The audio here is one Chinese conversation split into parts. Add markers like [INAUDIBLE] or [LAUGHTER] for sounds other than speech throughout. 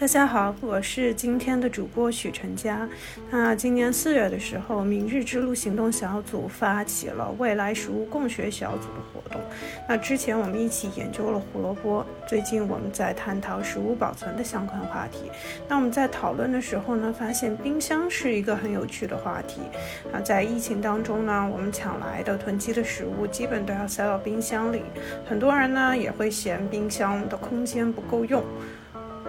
大家好，我是今天的主播许成佳。那今年四月的时候，明日之路行动小组发起了未来食物共学小组的活动。那之前我们一起研究了胡萝卜，最近我们在探讨食物保存的相关话题。那我们在讨论的时候呢，发现冰箱是一个很有趣的话题。啊，在疫情当中呢，我们抢来的囤积的食物基本都要塞到冰箱里，很多人呢也会嫌冰箱的空间不够用。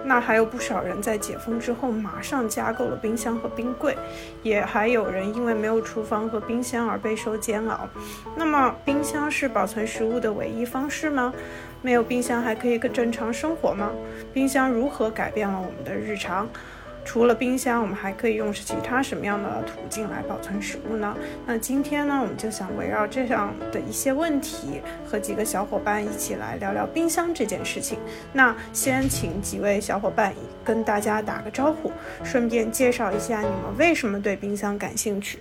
那还有不少人在解封之后马上加购了冰箱和冰柜，也还有人因为没有厨房和冰箱而备受煎熬。那么，冰箱是保存食物的唯一方式吗？没有冰箱还可以更正常生活吗？冰箱如何改变了我们的日常？除了冰箱，我们还可以用其他什么样的途径来保存食物呢？那今天呢，我们就想围绕这样的一些问题，和几个小伙伴一起来聊聊冰箱这件事情。那先请几位小伙伴跟大家打个招呼，顺便介绍一下你们为什么对冰箱感兴趣。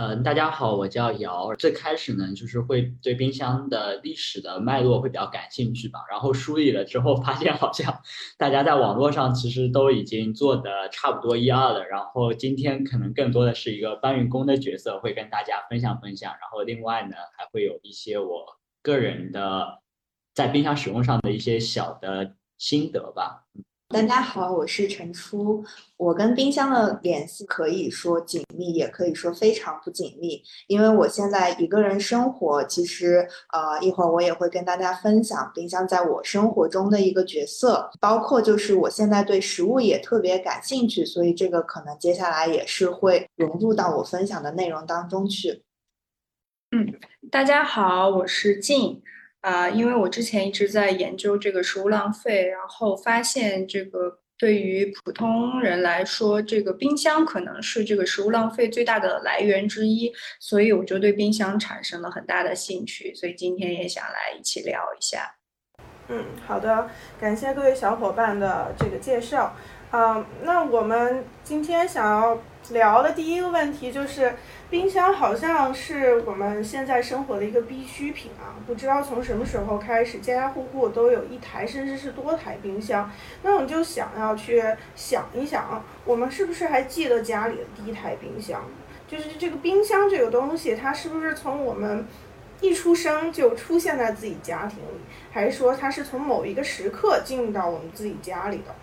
嗯，大家好，我叫姚。最开始呢，就是会对冰箱的历史的脉络会比较感兴趣吧。然后梳理了之后，发现好像 [LAUGHS] 大家在网络上其实都已经做的差不多一二了。然后今天可能更多的是一个搬运工的角色，会跟大家分享分享。然后另外呢，还会有一些我个人的在冰箱使用上的一些小的心得吧。大家好，我是陈初。我跟冰箱的联系可以说紧密，也可以说非常不紧密。因为我现在一个人生活，其实呃一会儿我也会跟大家分享冰箱在我生活中的一个角色，包括就是我现在对食物也特别感兴趣，所以这个可能接下来也是会融入到我分享的内容当中去。嗯，大家好，我是静。啊，因为我之前一直在研究这个食物浪费，然后发现这个对于普通人来说，这个冰箱可能是这个食物浪费最大的来源之一，所以我就对冰箱产生了很大的兴趣，所以今天也想来一起聊一下。嗯，好的，感谢各位小伙伴的这个介绍。啊，那我们今天想要聊的第一个问题就是。冰箱好像是我们现在生活的一个必需品啊！不知道从什么时候开始，家家户户都有一台甚至是多台冰箱。那我们就想要去想一想，我们是不是还记得家里的第一台冰箱？就是这个冰箱这个东西，它是不是从我们一出生就出现在自己家庭里，还是说它是从某一个时刻进入到我们自己家里的？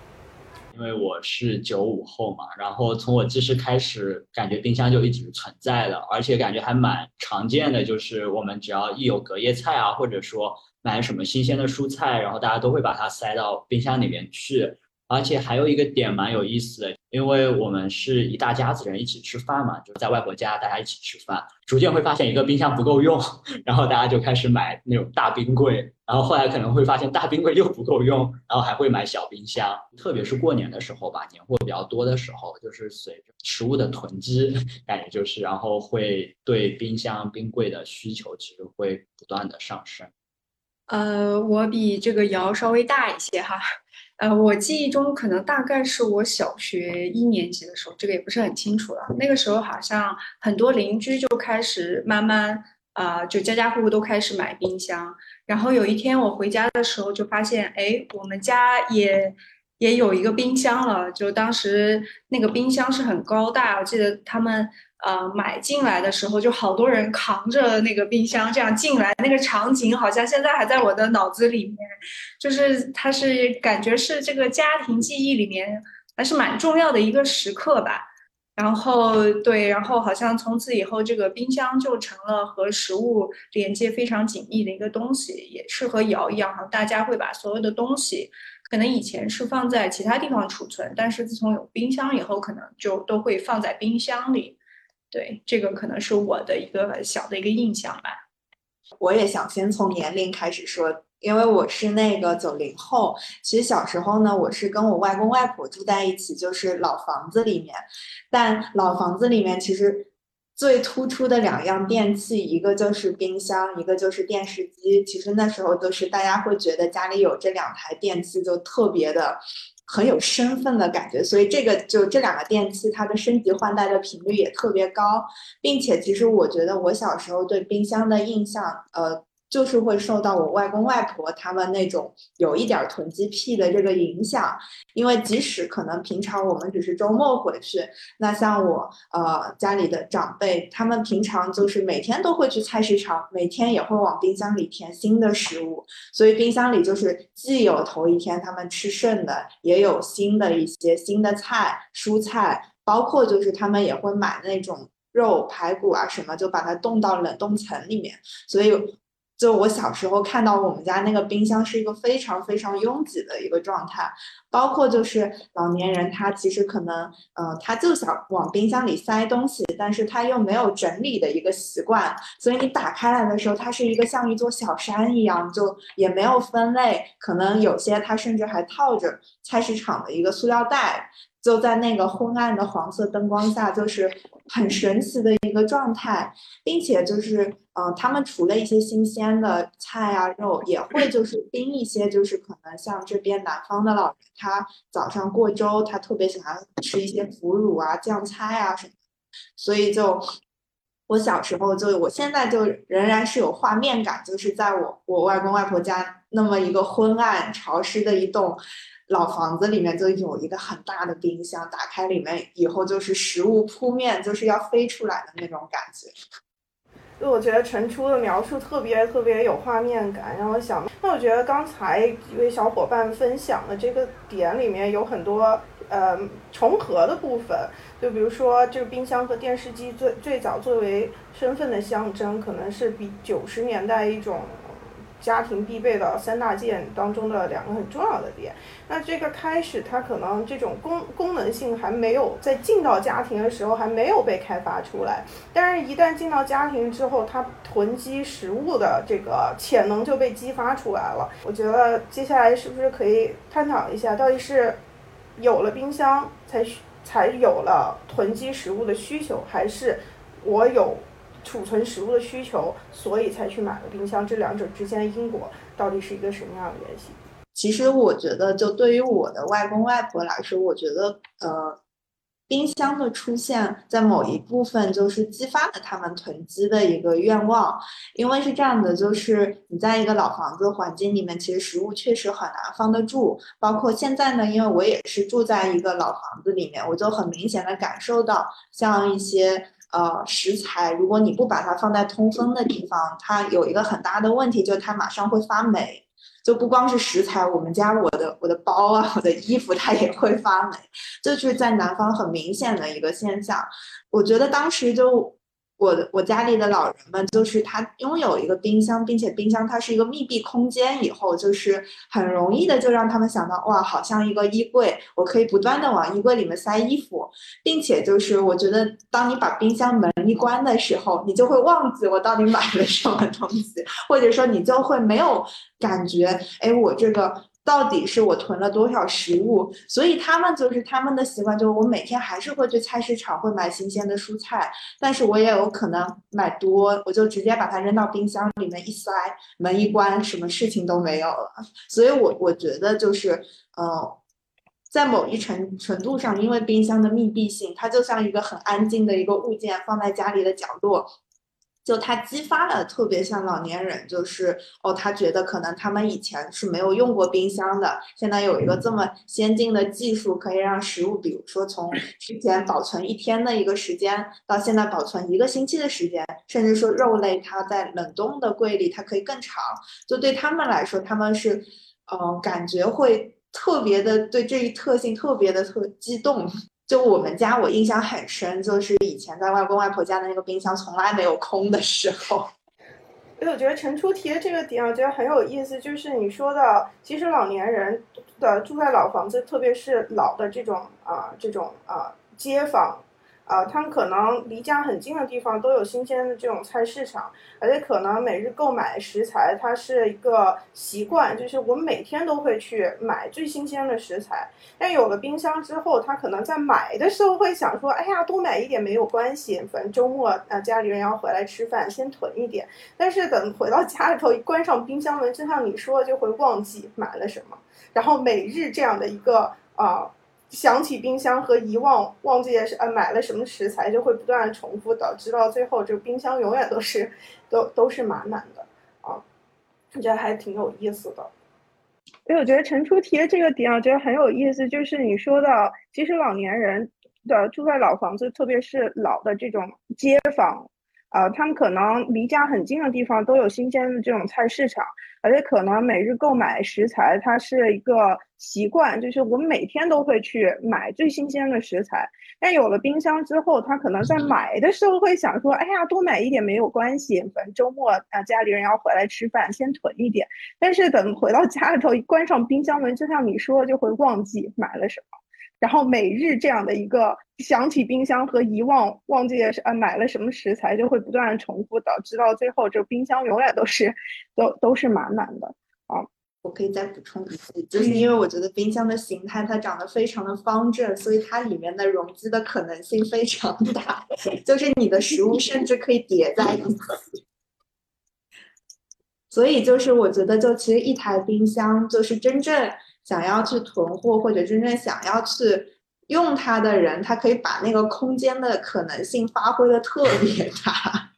因为我是九五后嘛，然后从我记事开始，感觉冰箱就一直存在的，而且感觉还蛮常见的，就是我们只要一有隔夜菜啊，或者说买什么新鲜的蔬菜，然后大家都会把它塞到冰箱里面去。而且还有一个点蛮有意思的，因为我们是一大家子人一起吃饭嘛，就是在外婆家大家一起吃饭，逐渐会发现一个冰箱不够用，[LAUGHS] 然后大家就开始买那种大冰柜，然后后来可能会发现大冰柜又不够用，然后还会买小冰箱，特别是过年的时候吧，年货比较多的时候，就是随着食物的囤积，感觉就是，然后会对冰箱冰柜的需求其实会不断的上升。呃，我比这个瑶稍微大一些哈。呃，我记忆中可能大概是我小学一年级的时候，这个也不是很清楚了。那个时候好像很多邻居就开始慢慢啊，就家家户户都开始买冰箱。然后有一天我回家的时候，就发现，哎，我们家也也有一个冰箱了。就当时那个冰箱是很高大，我记得他们。呃，买进来的时候就好多人扛着那个冰箱这样进来，那个场景好像现在还在我的脑子里面，就是它是感觉是这个家庭记忆里面还是蛮重要的一个时刻吧。然后对，然后好像从此以后这个冰箱就成了和食物连接非常紧密的一个东西，也是和窑一样哈，大家会把所有的东西可能以前是放在其他地方储存，但是自从有冰箱以后，可能就都会放在冰箱里。对，这个可能是我的一个小的一个印象吧。我也想先从年龄开始说，因为我是那个九零后。其实小时候呢，我是跟我外公外婆住在一起，就是老房子里面。但老房子里面其实最突出的两样电器，一个就是冰箱，一个就是电视机。其实那时候都是大家会觉得家里有这两台电器就特别的。很有身份的感觉，所以这个就这两个电器，它的升级换代的频率也特别高，并且其实我觉得我小时候对冰箱的印象，呃，就是会受到我外公外婆他们那种有一点囤积癖的这个影响，因为即使可能平常我们只是周末回去，那像我呃家里的长辈，他们平常就是每天都会去菜市场，每天也会往冰箱里填新的食物，所以冰箱里就是既有头一天他们吃剩的，也有新的一些新的菜、蔬菜，包括就是他们也会买那种肉排骨啊什么，就把它冻到冷冻层里面，所以。就我小时候看到我们家那个冰箱是一个非常非常拥挤的一个状态，包括就是老年人他其实可能，呃，他就想往冰箱里塞东西，但是他又没有整理的一个习惯，所以你打开来的时候，它是一个像一座小山一样，就也没有分类，可能有些它甚至还套着菜市场的一个塑料袋。就在那个昏暗的黄色灯光下，就是很神奇的一个状态，并且就是，嗯，他们除了一些新鲜的菜啊肉，也会就是冰一些，就是可能像这边南方的老人，他早上过粥，他特别喜欢吃一些腐乳啊、酱菜啊什么，所以就我小时候就，我现在就仍然是有画面感，就是在我我外公外婆家那么一个昏暗潮湿的一栋。老房子里面就有一个很大的冰箱，打开里面以后就是食物扑面，就是要飞出来的那种感觉。就我觉得陈初的描述特别特别有画面感，让我想，那我觉得刚才一位小伙伴分享的这个点里面有很多呃重合的部分，就比如说这个冰箱和电视机最最早作为身份的象征，可能是比九十年代一种。家庭必备的三大件当中的两个很重要的点，那这个开始它可能这种功功能性还没有在进到家庭的时候还没有被开发出来，但是一旦进到家庭之后，它囤积食物的这个潜能就被激发出来了。我觉得接下来是不是可以探讨一下，到底是有了冰箱才才有了囤积食物的需求，还是我有？储存食物的需求，所以才去买了冰箱。这两者之间的因果到底是一个什么样的联系？其实我觉得，就对于我的外公外婆来说，我觉得，呃，冰箱的出现在某一部分就是激发了他们囤积的一个愿望。因为是这样的，就是你在一个老房子环境里面，其实食物确实很难放得住。包括现在呢，因为我也是住在一个老房子里面，我就很明显的感受到，像一些。呃，食材如果你不把它放在通风的地方，它有一个很大的问题，就是它马上会发霉。就不光是食材，我们家我的我的包啊，我的衣服它也会发霉，这就是在南方很明显的一个现象。我觉得当时就。我的我家里的老人们，就是他拥有一个冰箱，并且冰箱它是一个密闭空间，以后就是很容易的就让他们想到，哇，好像一个衣柜，我可以不断的往衣柜里面塞衣服，并且就是我觉得，当你把冰箱门一关的时候，你就会忘记我到底买了什么东西，或者说你就会没有感觉，哎，我这个。到底是我囤了多少食物？所以他们就是他们的习惯，就是我每天还是会去菜市场，会买新鲜的蔬菜，但是我也有可能买多，我就直接把它扔到冰箱里面一塞，门一关，什么事情都没有了。所以，我我觉得就是，呃，在某一程程度上，因为冰箱的密闭性，它就像一个很安静的一个物件，放在家里的角落。就他激发了特别像老年人，就是哦，他觉得可能他们以前是没有用过冰箱的，现在有一个这么先进的技术，可以让食物，比如说从 [SNIFFS] 之前保存一天的一个时间，到现在保存一个星期的时间，甚至说肉类它在冷冻的柜里它可以更长，就对他们来说，他们是，呃，感觉会特别的对这一特性特别的特激动。就我们家，我印象很深，就是以前在外公外婆家的那个冰箱从来没有空的时候。[LAUGHS] 所以我觉得陈初提的这个点，我觉得很有意思，就是你说的，其实老年人的住在老房子，特别是老的这种啊，这种啊街坊。啊，他们可能离家很近的地方都有新鲜的这种菜市场，而且可能每日购买食材，它是一个习惯，就是我每天都会去买最新鲜的食材。但有了冰箱之后，他可能在买的时候会想说，哎呀，多买一点没有关系，反正周末啊家里人要回来吃饭，先囤一点。但是等回到家里头一关上冰箱门，就像你说，就会忘记买了什么，然后每日这样的一个啊。想起冰箱和遗忘忘记是呃买了什么食材，就会不断重复，导致到最后这个冰箱永远都是都 [LAUGHS] 都是满满的啊。我觉得还挺有意思的。因为我觉得陈初提的这个点，我觉得很有意思，就是你说到，其实老年人的住在老房子，特别是老的这种街坊。呃，他们可能离家很近的地方都有新鲜的这种菜市场，而且可能每日购买食材，它是一个习惯，就是我们每天都会去买最新鲜的食材。但有了冰箱之后，他可能在买的时候会想说：“哎呀，多买一点没有关系，反正周末啊家里人要回来吃饭，先囤一点。”但是等回到家里头，一关上冰箱门，就像你说，就会忘记买了什么。然后每日这样的一个想起冰箱和遗忘忘记呃买了什么食材，就会不断的重复，导致到最后这个冰箱永远都是都都是满满的啊。我可以再补充一句，就是因为我觉得冰箱的形态它长得非常的方正，所以它里面的容积的可能性非常大，[LAUGHS] 就是你的食物甚至可以叠在一起。所以就是我觉得，就其实一台冰箱就是真正。想要去囤货或者真正想要去用它的人，他可以把那个空间的可能性发挥的特别大。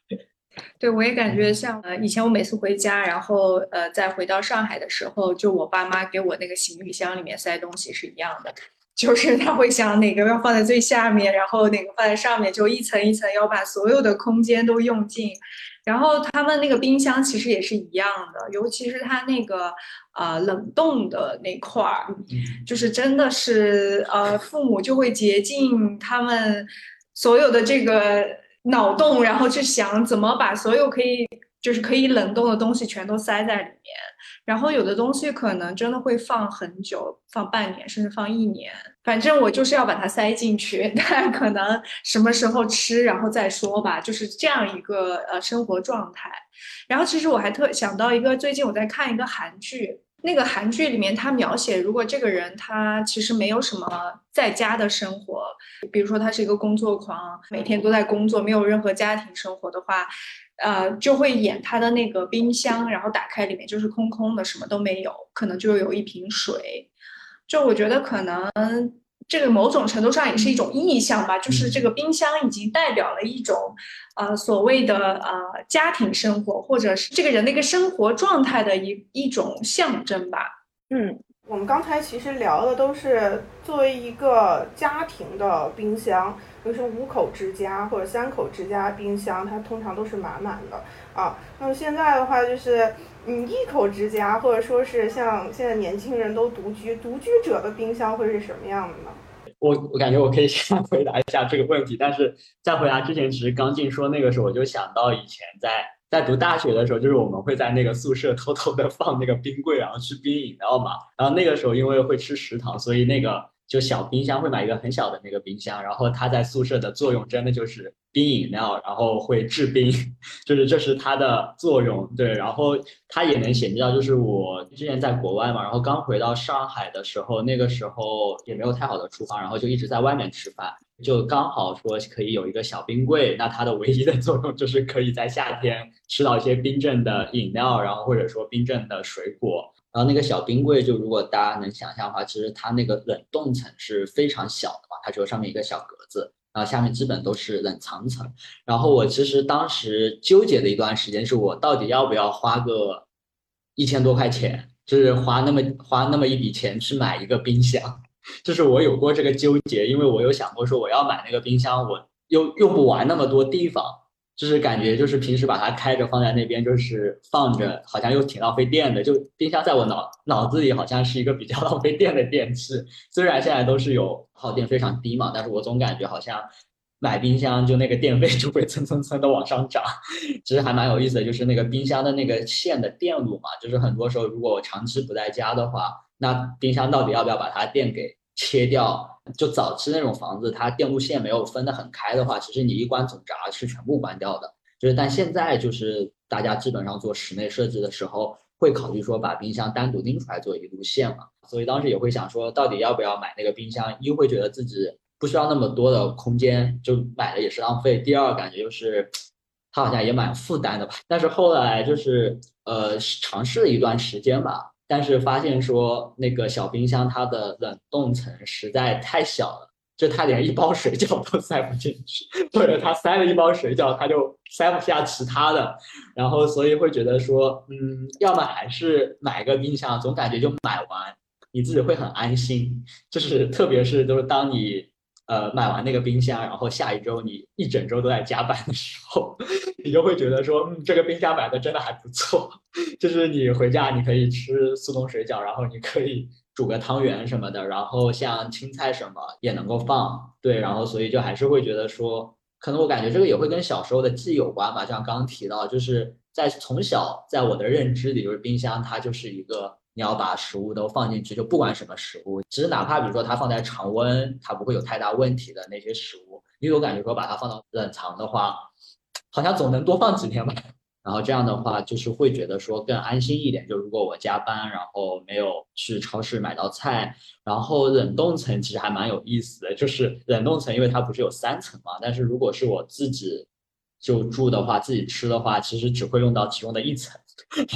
对，我也感觉像呃，以前我每次回家，然后呃，再回到上海的时候，就我爸妈给我那个行李箱里面塞东西是一样的，就是他会想哪个要放在最下面，然后哪个放在上面，就一层一层要把所有的空间都用尽。然后他们那个冰箱其实也是一样的，尤其是它那个呃冷冻的那块儿，就是真的是呃父母就会竭尽他们所有的这个脑洞，然后去想怎么把所有可以就是可以冷冻的东西全都塞在里面。然后有的东西可能真的会放很久，放半年甚至放一年，反正我就是要把它塞进去，[LAUGHS] 但可能什么时候吃然后再说吧，就是这样一个呃生活状态。然后其实我还特想到一个，最近我在看一个韩剧，那个韩剧里面他描写，如果这个人他其实没有什么在家的生活，比如说他是一个工作狂，每天都在工作，没有任何家庭生活的话。呃，就会演他的那个冰箱，然后打开里面就是空空的，什么都没有，可能就有一瓶水。就我觉得可能这个某种程度上也是一种意向吧，就是这个冰箱已经代表了一种呃所谓的呃家庭生活，或者是这个人的一个生活状态的一一种象征吧。嗯。我们刚才其实聊的都是作为一个家庭的冰箱，就是五口之家或者三口之家冰箱，它通常都是满满的啊。那么现在的话，就是你一口之家，或者说是像现在年轻人都独居，独居者的冰箱会是什么样的呢？我我感觉我可以先回答一下这个问题，但是在回答之前，其实刚进说那个时候，我就想到以前在。在读大学的时候，就是我们会在那个宿舍偷偷的放那个冰柜，然后去冰饮料嘛。然后那个时候因为会吃食堂，所以那个就小冰箱会买一个很小的那个冰箱，然后它在宿舍的作用真的就是冰饮料，然后会制冰，[LAUGHS] 就是这是它的作用。对，然后它也能显示到，就是我之前在国外嘛，然后刚回到上海的时候，那个时候也没有太好的厨房，然后就一直在外面吃饭。就刚好说可以有一个小冰柜，那它的唯一的作用就是可以在夏天吃到一些冰镇的饮料，然后或者说冰镇的水果。然后那个小冰柜，就如果大家能想象的话，其实它那个冷冻层是非常小的嘛，它只有上面一个小格子，然后下面基本都是冷藏层。然后我其实当时纠结的一段时间是我到底要不要花个一千多块钱，就是花那么花那么一笔钱去买一个冰箱。就是我有过这个纠结，因为我有想过说我要买那个冰箱，我又用不完那么多地方，就是感觉就是平时把它开着放在那边，就是放着，好像又挺浪费电的。就冰箱在我脑脑子里好像是一个比较 [LAUGHS] 浪费电的电器，虽然现在都是有耗电非常低嘛，但是我总感觉好像买冰箱就那个电费就会蹭蹭蹭的往上涨。其实还蛮有意思的，就是那个冰箱的那个线的电路嘛，就是很多时候如果我长期不在家的话，那冰箱到底要不要把它电给？切掉，就早期那种房子，它电路线没有分得很开的话，其实你一关总闸是全部关掉的。就是，但现在就是大家基本上做室内设计的时候，会考虑说把冰箱单独拎出来做一路线嘛。所以当时也会想说，到底要不要买那个冰箱？一会觉得自己不需要那么多的空间，就买了也是浪费。第二，感觉就是它好像也蛮负担的吧。但是后来就是呃尝试了一段时间吧。但是发现说那个小冰箱它的冷冻层实在太小了，就他连一包水饺都塞不进去，或者他塞了一包水饺，他就塞不下其他的，然后所以会觉得说，嗯，要么还是买个冰箱，总感觉就买完，你自己会很安心，就是特别是都是当你呃买完那个冰箱，然后下一周你一整周都在加班的时候，[LAUGHS] 你就会觉得说，嗯，这个冰箱买的真的还不错，[LAUGHS] 就是你回家你可以吃速冻水饺，然后你可以。煮个汤圆什么的，然后像青菜什么也能够放，对，然后所以就还是会觉得说，可能我感觉这个也会跟小时候的记忆有关吧。像刚刚提到，就是在从小在我的认知里，就是冰箱它就是一个你要把食物都放进去，就不管什么食物，其实哪怕比如说它放在常温，它不会有太大问题的那些食物，因为我感觉说把它放到冷藏的话，好像总能多放几天吧。然后这样的话，就是会觉得说更安心一点。就如果我加班，然后没有去超市买到菜，然后冷冻层其实还蛮有意思的。就是冷冻层，因为它不是有三层嘛，但是如果是我自己就住的话，自己吃的话，其实只会用到其中的一层，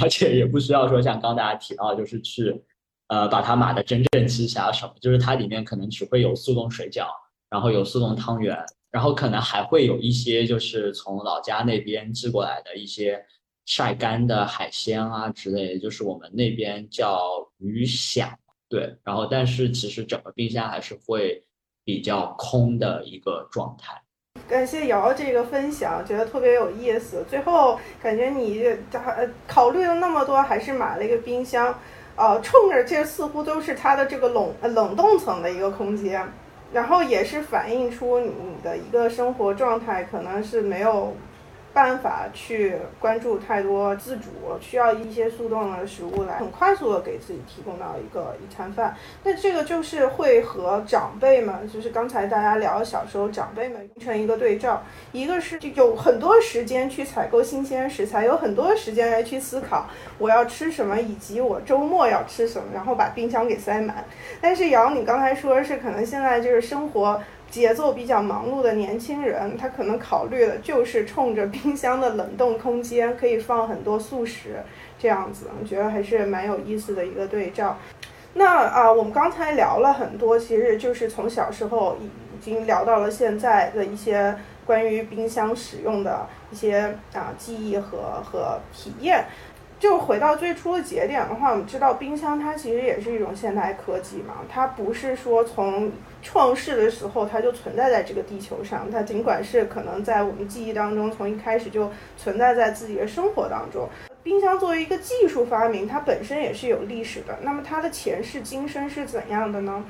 而且也不需要说像刚大家提到，就是去呃把它码的整整齐齐啊什么，就是它里面可能只会有速冻水饺，然后有速冻汤圆。然后可能还会有一些，就是从老家那边寄过来的一些晒干的海鲜啊之类，就是我们那边叫鱼响，对。然后，但是其实整个冰箱还是会比较空的一个状态。感谢瑶这个分享，觉得特别有意思。最后感觉你呃考虑了那么多，还是买了一个冰箱，呃，冲着这似乎都是它的这个冷冷冻层的一个空间。然后也是反映出你的一个生活状态，可能是没有。办法去关注太多自主，需要一些速冻的食物来很快速的给自己提供到一个一餐饭。那这个就是会和长辈们，就是刚才大家聊小时候长辈们形成一个对照。一个是有很多时间去采购新鲜食材，有很多时间来去思考我要吃什么，以及我周末要吃什么，然后把冰箱给塞满。但是瑶，你刚才说是可能现在就是生活。节奏比较忙碌的年轻人，他可能考虑的就是冲着冰箱的冷冻空间，可以放很多速食，这样子，我觉得还是蛮有意思的一个对照。那啊，我们刚才聊了很多，其实就是从小时候已经聊到了现在的一些关于冰箱使用的一些啊记忆和和体验。就回到最初的节点的话，我们知道冰箱它其实也是一种现代科技嘛，它不是说从创世的时候它就存在在这个地球上，它尽管是可能在我们记忆当中从一开始就存在在自己的生活当中。冰箱作为一个技术发明，它本身也是有历史的，那么它的前世今生是怎样的呢？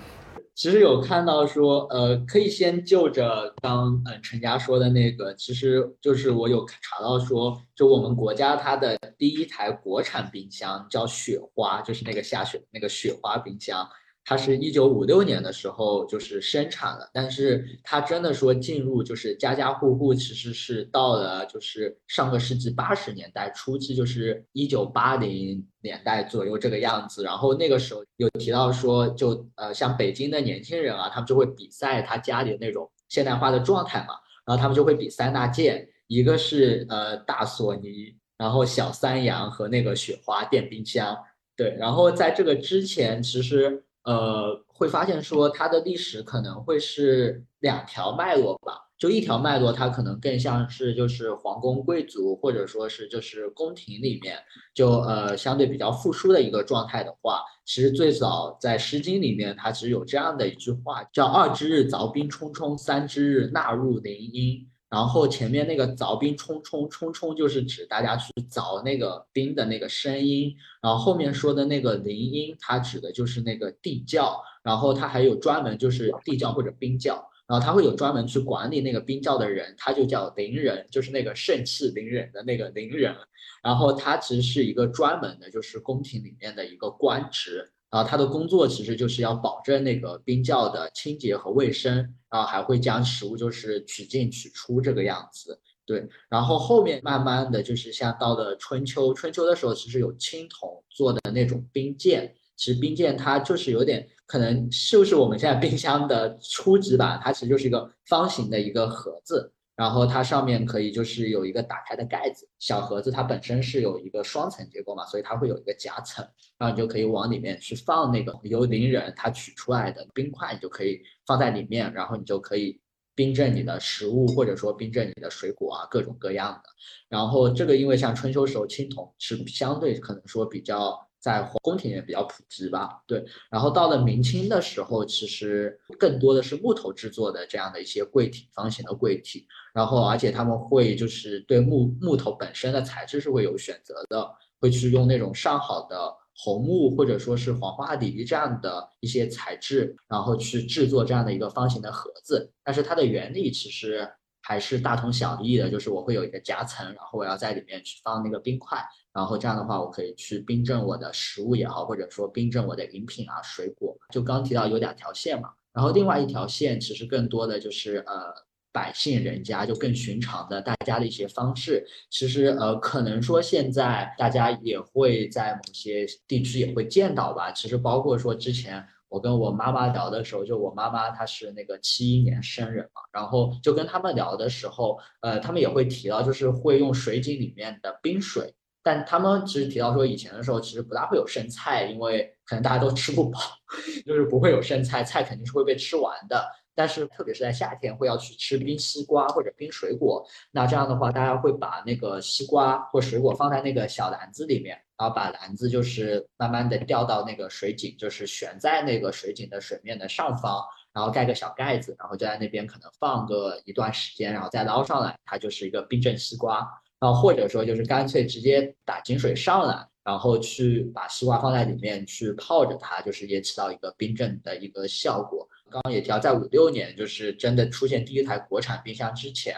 其实有看到说，呃，可以先就着刚嗯陈佳说的那个，其实就是我有查到说，就我们国家它的第一台国产冰箱叫雪花，就是那个下雪那个雪花冰箱。它是一九五六年的时候就是生产了，但是它真的说进入就是家家户户，其实是到了就是上个世纪八十年代初期，就是一九八零年代左右这个样子。然后那个时候有提到说，就呃像北京的年轻人啊，他们就会比赛他家里的那种现代化的状态嘛，然后他们就会比三大件，一个是呃大索尼，然后小三洋和那个雪花电冰箱。对，然后在这个之前其实。呃，会发现说它的历史可能会是两条脉络吧。就一条脉络，它可能更像是就是皇宫贵族或者说是就是宫廷里面，就呃相对比较富庶的一个状态的话，其实最早在《诗经》里面，它其实有这样的一句话，叫“二之日凿冰冲冲，三之日纳入林阴”。然后前面那个凿冰冲冲冲冲，就是指大家去凿那个冰的那个声音。然后后面说的那个铃音，它指的就是那个地窖。然后它还有专门就是地窖或者冰窖。然后它会有专门去管理那个冰窖的人，他就叫陵人，就是那个盛气凌人的那个陵人。然后他其实是一个专门的，就是宫廷里面的一个官职。然后他的工作其实就是要保证那个冰窖的清洁和卫生，然后还会将食物就是取进取出这个样子。对，然后后面慢慢的就是像到了春秋，春秋的时候其实有青铜做的那种冰鉴，其实冰鉴它就是有点可能就是我们现在冰箱的初级版，它其实就是一个方形的一个盒子。然后它上面可以就是有一个打开的盖子，小盒子它本身是有一个双层结构嘛，所以它会有一个夹层，然后你就可以往里面去放那个由邻人他取出来的冰块，你就可以放在里面，然后你就可以冰镇你的食物，或者说冰镇你的水果啊，各种各样的。然后这个因为像春秋时候青铜是相对可能说比较。在宫廷里面比较普及吧，对。然后到了明清的时候，其实更多的是木头制作的这样的一些柜体，方形的柜体。然后而且他们会就是对木木头本身的材质是会有选择的，会去用那种上好的红木或者说是黄花梨这样的一些材质，然后去制作这样的一个方形的盒子。但是它的原理其实还是大同小异的，就是我会有一个夹层，然后我要在里面去放那个冰块。然后这样的话，我可以去冰镇我的食物也好，或者说冰镇我的饮品啊、水果。就刚提到有两条线嘛，然后另外一条线其实更多的就是呃百姓人家就更寻常的大家的一些方式。其实呃可能说现在大家也会在某些地区也会见到吧。其实包括说之前我跟我妈妈聊的时候，就我妈妈她是那个七一年生人嘛，然后就跟他们聊的时候，呃他们也会提到，就是会用水井里面的冰水。但他们其实提到说，以前的时候其实不大会有剩菜，因为可能大家都吃不饱，[LAUGHS] 就是不会有剩菜，菜肯定是会被吃完的。但是特别是在夏天，会要去吃冰西瓜或者冰水果。那这样的话，大家会把那个西瓜或水果放在那个小篮子里面，然后把篮子就是慢慢的掉到那个水井，就是悬在那个水井的水面的上方，然后盖个小盖子，然后就在那边可能放个一段时间，然后再捞上来，它就是一个冰镇西瓜。然后或者说就是干脆直接打井水上来，然后去把西瓜放在里面去泡着它，就是也起到一个冰镇的一个效果。刚刚也提到，在五六年就是真的出现第一台国产冰箱之前，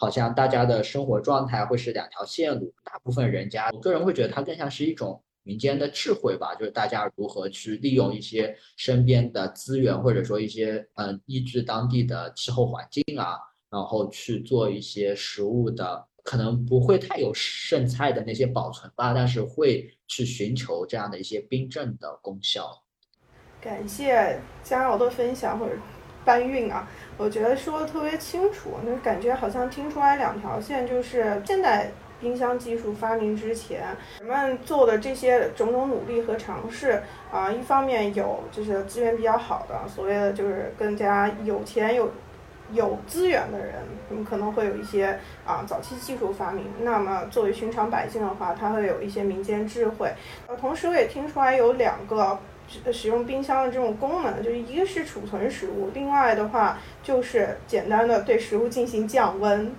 好像大家的生活状态会是两条线路。大部分人家，我个人会觉得它更像是一种民间的智慧吧，就是大家如何去利用一些身边的资源，或者说一些嗯依据当地的气候环境啊，然后去做一些食物的。可能不会太有剩菜的那些保存吧，但是会去寻求这样的一些冰镇的功效。感谢嘉瑶的分享或者搬运啊，我觉得说的特别清楚，那感觉好像听出来两条线，就是现在冰箱技术发明之前，人们做的这些种种努力和尝试啊，一方面有就是资源比较好的，所谓的就是更加有钱有。有资源的人，他们可能会有一些啊早期技术发明。那么作为寻常百姓的话，他会有一些民间智慧。呃，同时我也听出来有两个使用冰箱的这种功能，就是一个是储存食物，另外的话就是简单的对食物进行降温，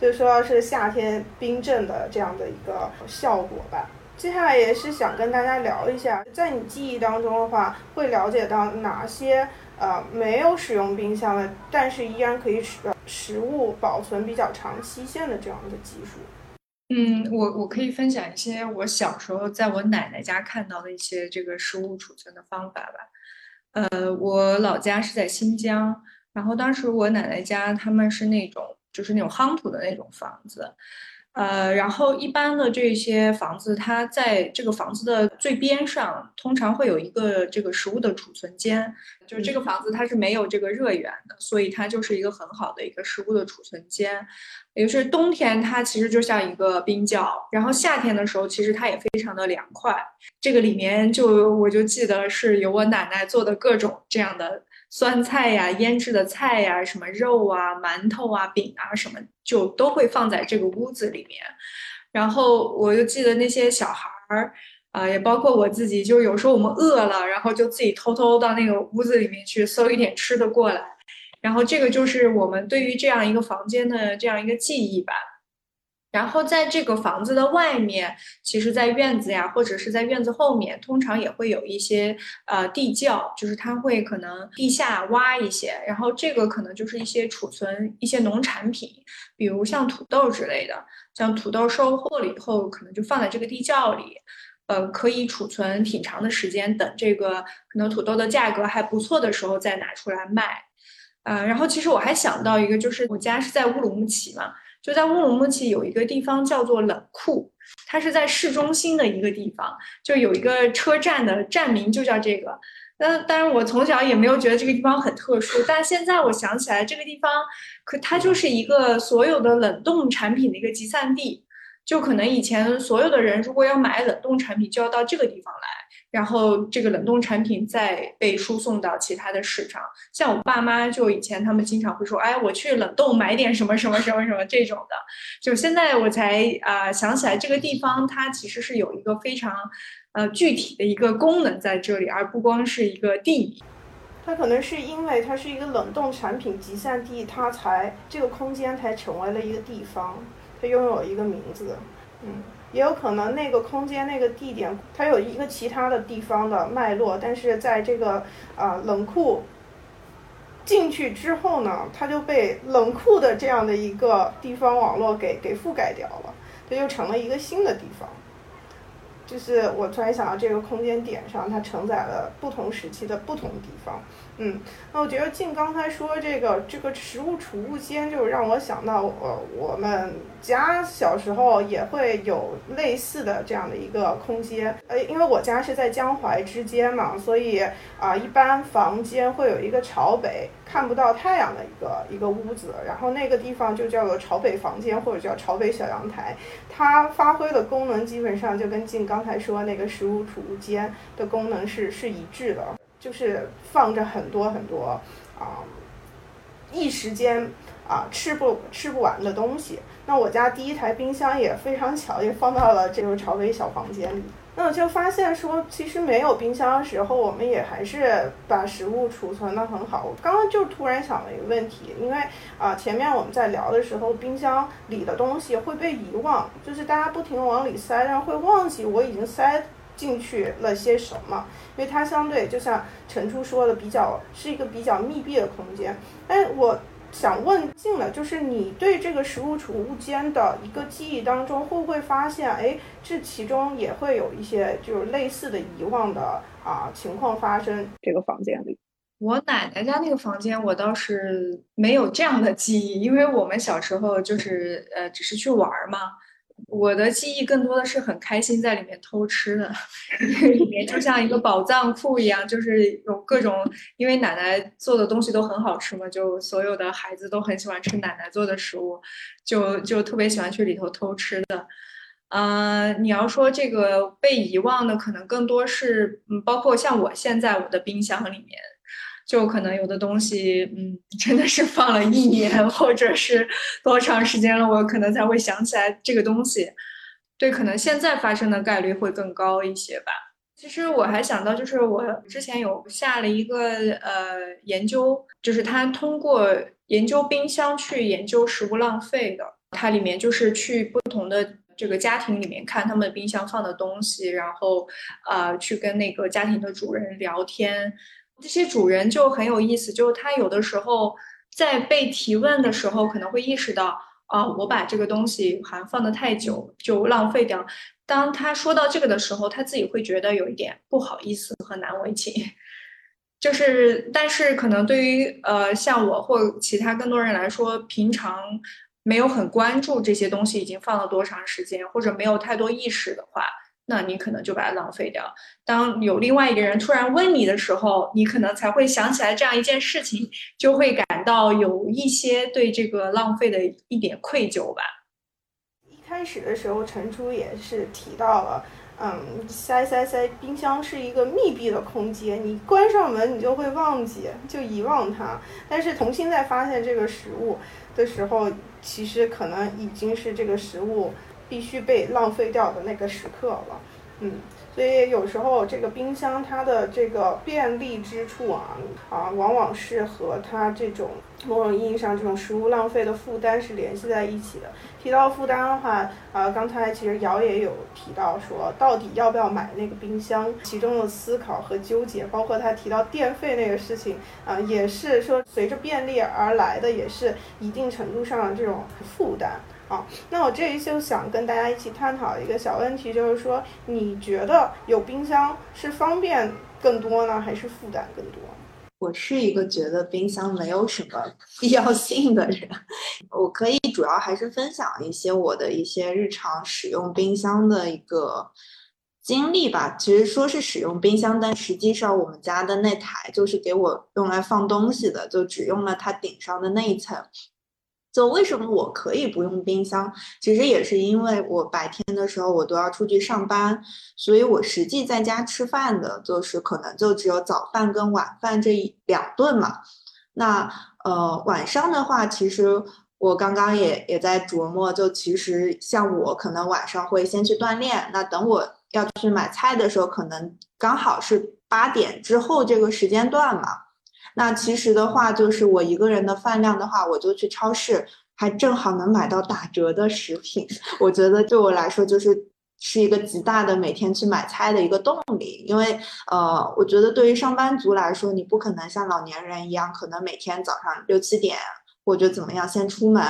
就是说是夏天冰镇的这样的一个效果吧。接下来也是想跟大家聊一下，在你记忆当中的话，会了解到哪些？呃，没有使用冰箱的，但是依然可以使食物保存比较长期限的这样的技术。嗯，我我可以分享一些我小时候在我奶奶家看到的一些这个食物储存的方法吧。呃，我老家是在新疆，然后当时我奶奶家他们是那种就是那种夯土的那种房子。呃，然后一般的这些房子，它在这个房子的最边上，通常会有一个这个食物的储存间。就是这个房子它是没有这个热源的，所以它就是一个很好的一个食物的储存间。也就是冬天它其实就像一个冰窖，然后夏天的时候其实它也非常的凉快。这个里面就我就记得是有我奶奶做的各种这样的。酸菜呀、腌制的菜呀、什么肉啊、馒头啊、饼啊，什么就都会放在这个屋子里面。然后我就记得那些小孩儿啊，也包括我自己，就有时候我们饿了，然后就自己偷偷到那个屋子里面去搜一点吃的过来。然后这个就是我们对于这样一个房间的这样一个记忆吧。然后在这个房子的外面，其实，在院子呀，或者是在院子后面，通常也会有一些呃地窖，就是它会可能地下挖一些，然后这个可能就是一些储存一些农产品，比如像土豆之类的，像土豆收获了以后，可能就放在这个地窖里，呃，可以储存挺长的时间，等这个可能土豆的价格还不错的时候再拿出来卖。呃，然后其实我还想到一个，就是我家是在乌鲁木齐嘛。就在乌鲁木齐有一个地方叫做冷库，它是在市中心的一个地方，就有一个车站的站名就叫这个。那当然，我从小也没有觉得这个地方很特殊，但现在我想起来，这个地方可它就是一个所有的冷冻产品的一个集散地。就可能以前所有的人如果要买冷冻产品，就要到这个地方来，然后这个冷冻产品再被输送到其他的市场。像我爸妈就以前他们经常会说：“哎，我去冷冻买点什么什么什么什么这种的。”就现在我才啊想起来，这个地方它其实是有一个非常呃具体的一个功能在这里，而不光是一个地名。它可能是因为它是一个冷冻产品集散地，它才这个空间才成为了一个地方。它拥有一个名字，嗯，也有可能那个空间、那个地点，它有一个其他的地方的脉络，但是在这个啊冷库进去之后呢，它就被冷库的这样的一个地方网络给给覆盖掉了，它就成了一个新的地方。就是我突然想到这个空间点上，它承载了不同时期的不同地方。嗯，那我觉得静刚才说这个这个食物储物间，就让我想到我我们家小时候也会有类似的这样的一个空间。呃，因为我家是在江淮之间嘛，所以啊，一般房间会有一个朝北看不到太阳的一个一个屋子，然后那个地方就叫做朝北房间或者叫朝北小阳台。它发挥的功能基本上就跟静刚才说那个食物储物间的功能是是一致的。就是放着很多很多啊，一时间啊吃不吃不完的东西。那我家第一台冰箱也非常巧，也放到了这个朝北小房间里。那我就发现说，其实没有冰箱的时候，我们也还是把食物储存的很好。我刚刚就突然想了一个问题，因为啊前面我们在聊的时候，冰箱里的东西会被遗忘，就是大家不停往里塞，然后会忘记我已经塞。进去了些什么？因为它相对就像陈初说的，比较是一个比较密闭的空间。哎，我想问静了，就是你对这个食物储物间的一个记忆当中，会不会发现，哎，这其中也会有一些就是类似的遗忘的啊情况发生？这个房间里，我奶奶家那个房间，我倒是没有这样的记忆，因为我们小时候就是呃，只是去玩嘛。我的记忆更多的是很开心在里面偷吃的，里面就像一个宝藏库一样，就是有各种，因为奶奶做的东西都很好吃嘛，就所有的孩子都很喜欢吃奶奶做的食物，就就特别喜欢去里头偷吃的。嗯，你要说这个被遗忘的，可能更多是，嗯，包括像我现在我的冰箱里面。就可能有的东西，嗯，真的是放了一年，或者是多长时间了，我可能才会想起来这个东西。对，可能现在发生的概率会更高一些吧。其实我还想到，就是我之前有下了一个呃研究，就是他通过研究冰箱去研究食物浪费的。它里面就是去不同的这个家庭里面看他们冰箱放的东西，然后呃去跟那个家庭的主人聊天。这些主人就很有意思，就是他有的时候在被提问的时候，可能会意识到啊，我把这个东西好像放的太久就浪费掉。当他说到这个的时候，他自己会觉得有一点不好意思和难为情。[LAUGHS] 就是，但是可能对于呃像我或其他更多人来说，平常没有很关注这些东西已经放了多长时间，或者没有太多意识的话。那你可能就把它浪费掉。当有另外一个人突然问你的时候，你可能才会想起来这样一件事情，就会感到有一些对这个浪费的一点愧疚吧。一开始的时候，陈初也是提到了，嗯，塞塞塞，冰箱是一个密闭的空间，你关上门，你就会忘记，就遗忘它。但是重新再发现这个食物的时候，其实可能已经是这个食物。必须被浪费掉的那个时刻了，嗯，所以有时候这个冰箱它的这个便利之处啊，啊，往往是和它这种某种意义上这种食物浪费的负担是联系在一起的。提到负担的话，啊，刚才其实瑶也有提到说，到底要不要买那个冰箱，其中的思考和纠结，包括他提到电费那个事情，啊，也是说随着便利而来的，也是一定程度上的这种负担。好，那我这里就想跟大家一起探讨一个小问题，就是说，你觉得有冰箱是方便更多呢，还是负担更多？我是一个觉得冰箱没有什么必要性的人，我可以主要还是分享一些我的一些日常使用冰箱的一个经历吧。其实说是使用冰箱，但实际上我们家的那台就是给我用来放东西的，就只用了它顶上的那一层。就为什么我可以不用冰箱？其实也是因为我白天的时候我都要出去上班，所以我实际在家吃饭的，就是可能就只有早饭跟晚饭这一两顿嘛。那呃晚上的话，其实我刚刚也也在琢磨，就其实像我可能晚上会先去锻炼，那等我要去买菜的时候，可能刚好是八点之后这个时间段嘛。那其实的话，就是我一个人的饭量的话，我就去超市，还正好能买到打折的食品。我觉得对我来说，就是是一个极大的每天去买菜的一个动力。因为，呃，我觉得对于上班族来说，你不可能像老年人一样，可能每天早上六七点或者怎么样先出门，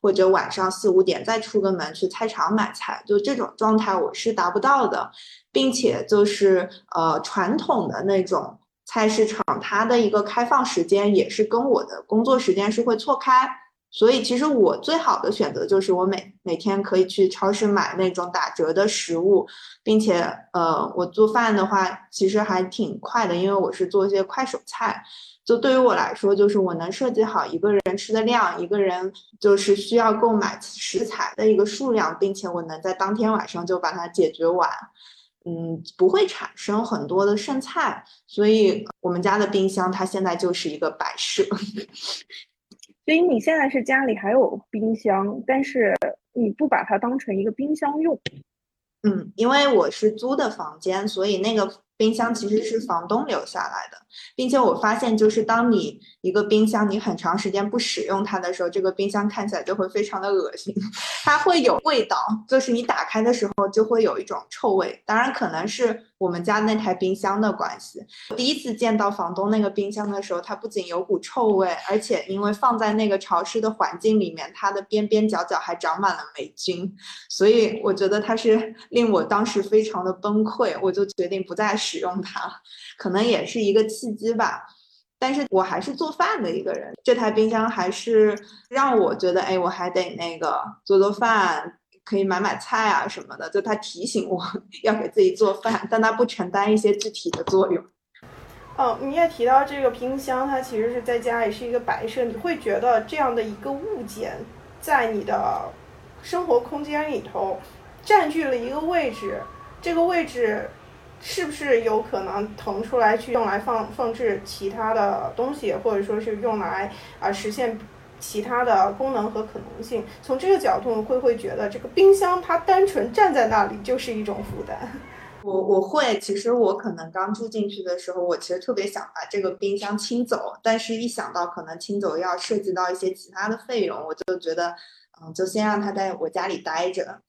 或者晚上四五点再出个门去菜场买菜，就这种状态我是达不到的，并且就是呃传统的那种。菜市场它的一个开放时间也是跟我的工作时间是会错开，所以其实我最好的选择就是我每每天可以去超市买那种打折的食物，并且呃我做饭的话其实还挺快的，因为我是做一些快手菜，就对于我来说就是我能设计好一个人吃的量，一个人就是需要购买食材的一个数量，并且我能在当天晚上就把它解决完。嗯，不会产生很多的剩菜，所以我们家的冰箱它现在就是一个摆设。[LAUGHS] 所以你现在是家里还有冰箱，但是你不把它当成一个冰箱用。嗯，因为我是租的房间，所以那个。冰箱其实是房东留下来的，并且我发现，就是当你一个冰箱你很长时间不使用它的时候，这个冰箱看起来就会非常的恶心，它会有味道，就是你打开的时候就会有一种臭味。当然，可能是我们家那台冰箱的关系。第一次见到房东那个冰箱的时候，它不仅有股臭味，而且因为放在那个潮湿的环境里面，它的边边角角还长满了霉菌，所以我觉得它是令我当时非常的崩溃，我就决定不再。使用它，可能也是一个契机吧。但是我还是做饭的一个人，这台冰箱还是让我觉得，哎，我还得那个做做饭，可以买买菜啊什么的。就它提醒我 [LAUGHS] 要给自己做饭，但它不承担一些具体的作用。哦，你也提到这个冰箱，它其实是在家里是一个摆设。你会觉得这样的一个物件，在你的生活空间里头占据了一个位置，这个位置。是不是有可能腾出来去用来放放置其他的东西，或者说是用来啊实现其他的功能和可能性？从这个角度，会不会觉得这个冰箱它单纯站在那里就是一种负担？我我会，其实我可能刚住进去的时候，我其实特别想把这个冰箱清走，但是一想到可能清走要涉及到一些其他的费用，我就觉得，嗯，就先让它在我家里待着。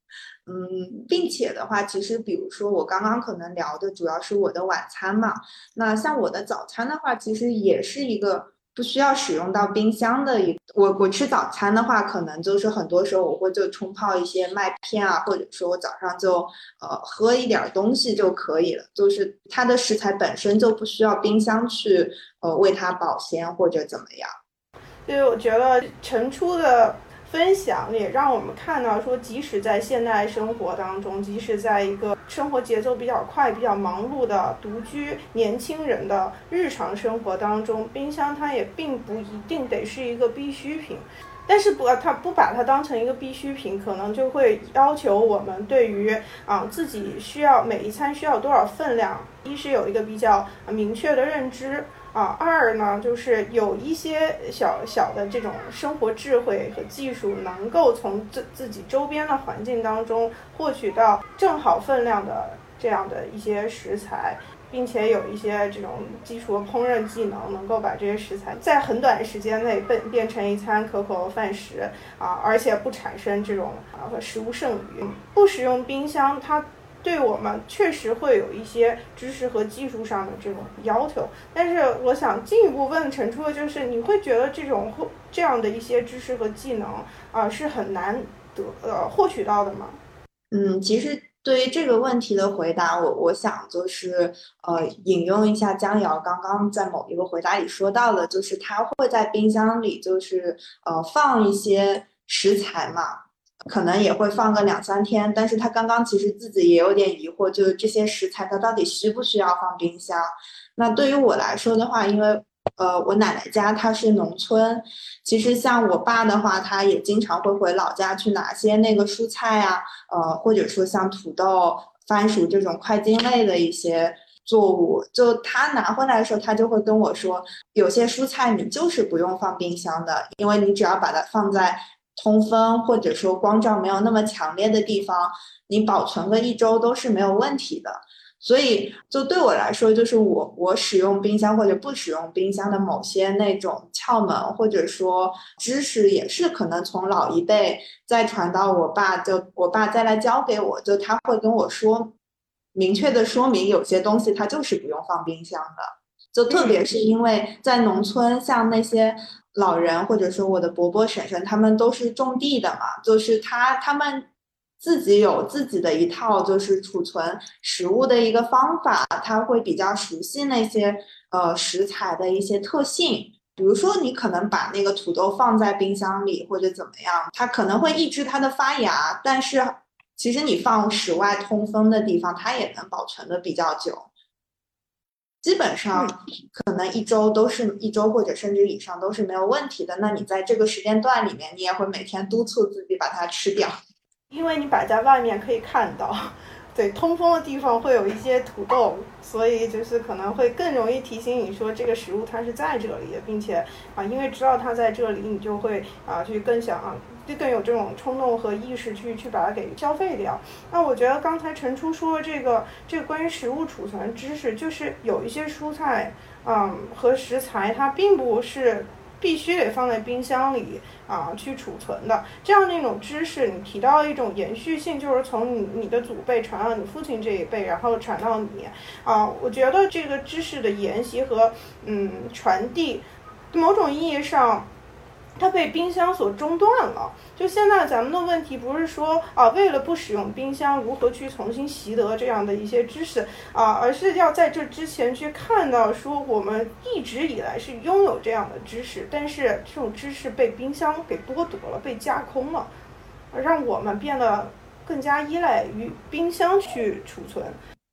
嗯，并且的话，其实比如说我刚刚可能聊的主要是我的晚餐嘛，那像我的早餐的话，其实也是一个不需要使用到冰箱的一。我我吃早餐的话，可能就是很多时候我会就冲泡一些麦片啊，或者说我早上就呃喝一点东西就可以了，就是它的食材本身就不需要冰箱去呃为它保鲜或者怎么样。因为我觉得晨出的。分享也让我们看到，说即使在现代生活当中，即使在一个生活节奏比较快、比较忙碌的独居年轻人的日常生活当中，冰箱它也并不一定得是一个必需品。但是不，它不把它当成一个必需品，可能就会要求我们对于啊自己需要每一餐需要多少分量，一是有一个比较明确的认知。啊，二呢，就是有一些小小的这种生活智慧和技术，能够从自自己周边的环境当中获取到正好分量的这样的一些食材，并且有一些这种基础的烹饪技能，能够把这些食材在很短时间内变变成一餐可口的饭食啊，而且不产生这种啊食物剩余。不使用冰箱，它。对我们确实会有一些知识和技术上的这种要求，但是我想进一步问陈初的就是，你会觉得这种这样的一些知识和技能啊是很难得呃获取到的吗？嗯，其实对于这个问题的回答，我我想就是呃引用一下江瑶刚刚在某一个回答里说到的，就是他会在冰箱里就是呃放一些食材嘛。可能也会放个两三天。但是他刚刚其实自己也有点疑惑，就是这些食材它到底需不需要放冰箱？那对于我来说的话，因为呃我奶奶家她是农村，其实像我爸的话，他也经常会回老家去拿些那个蔬菜啊，呃或者说像土豆、番薯这种快茎类的一些。作物就他拿回来的时候，他就会跟我说，有些蔬菜你就是不用放冰箱的，因为你只要把它放在通风或者说光照没有那么强烈的地方，你保存个一周都是没有问题的。所以就对我来说，就是我我使用冰箱或者不使用冰箱的某些那种窍门或者说知识，也是可能从老一辈再传到我爸，就我爸再来教给我，就他会跟我说。明确的说明，有些东西它就是不用放冰箱的，就特别是因为在农村，像那些老人或者说我的伯伯婶婶，他们都是种地的嘛，就是他他们自己有自己的一套就是储存食物的一个方法，他会比较熟悉那些呃食材的一些特性，比如说你可能把那个土豆放在冰箱里或者怎么样，它可能会抑制它的发芽，但是。其实你放室外通风的地方，它也能保存的比较久。基本上可能一周都是一周或者甚至以上都是没有问题的。那你在这个时间段里面，你也会每天督促自己把它吃掉，因为你摆在外面可以看到。对，通风的地方会有一些土豆，所以就是可能会更容易提醒你说这个食物它是在这里的，并且啊，因为知道它在这里，你就会啊去更想，就更有这种冲动和意识去去把它给消费掉。那我觉得刚才陈初说这个这个关于食物储存知识，就是有一些蔬菜，嗯和食材它并不是。必须得放在冰箱里啊，去储存的这样的一种知识，你提到一种延续性，就是从你你的祖辈传到你父亲这一辈，然后传到你啊。我觉得这个知识的沿袭和嗯传递，某种意义上。它被冰箱所中断了。就现在咱们的问题不是说啊，为了不使用冰箱，如何去重新习得这样的一些知识啊，而是要在这之前去看到说，我们一直以来是拥有这样的知识，但是这种知识被冰箱给剥夺了，被架空了，让我们变得更加依赖于冰箱去储存。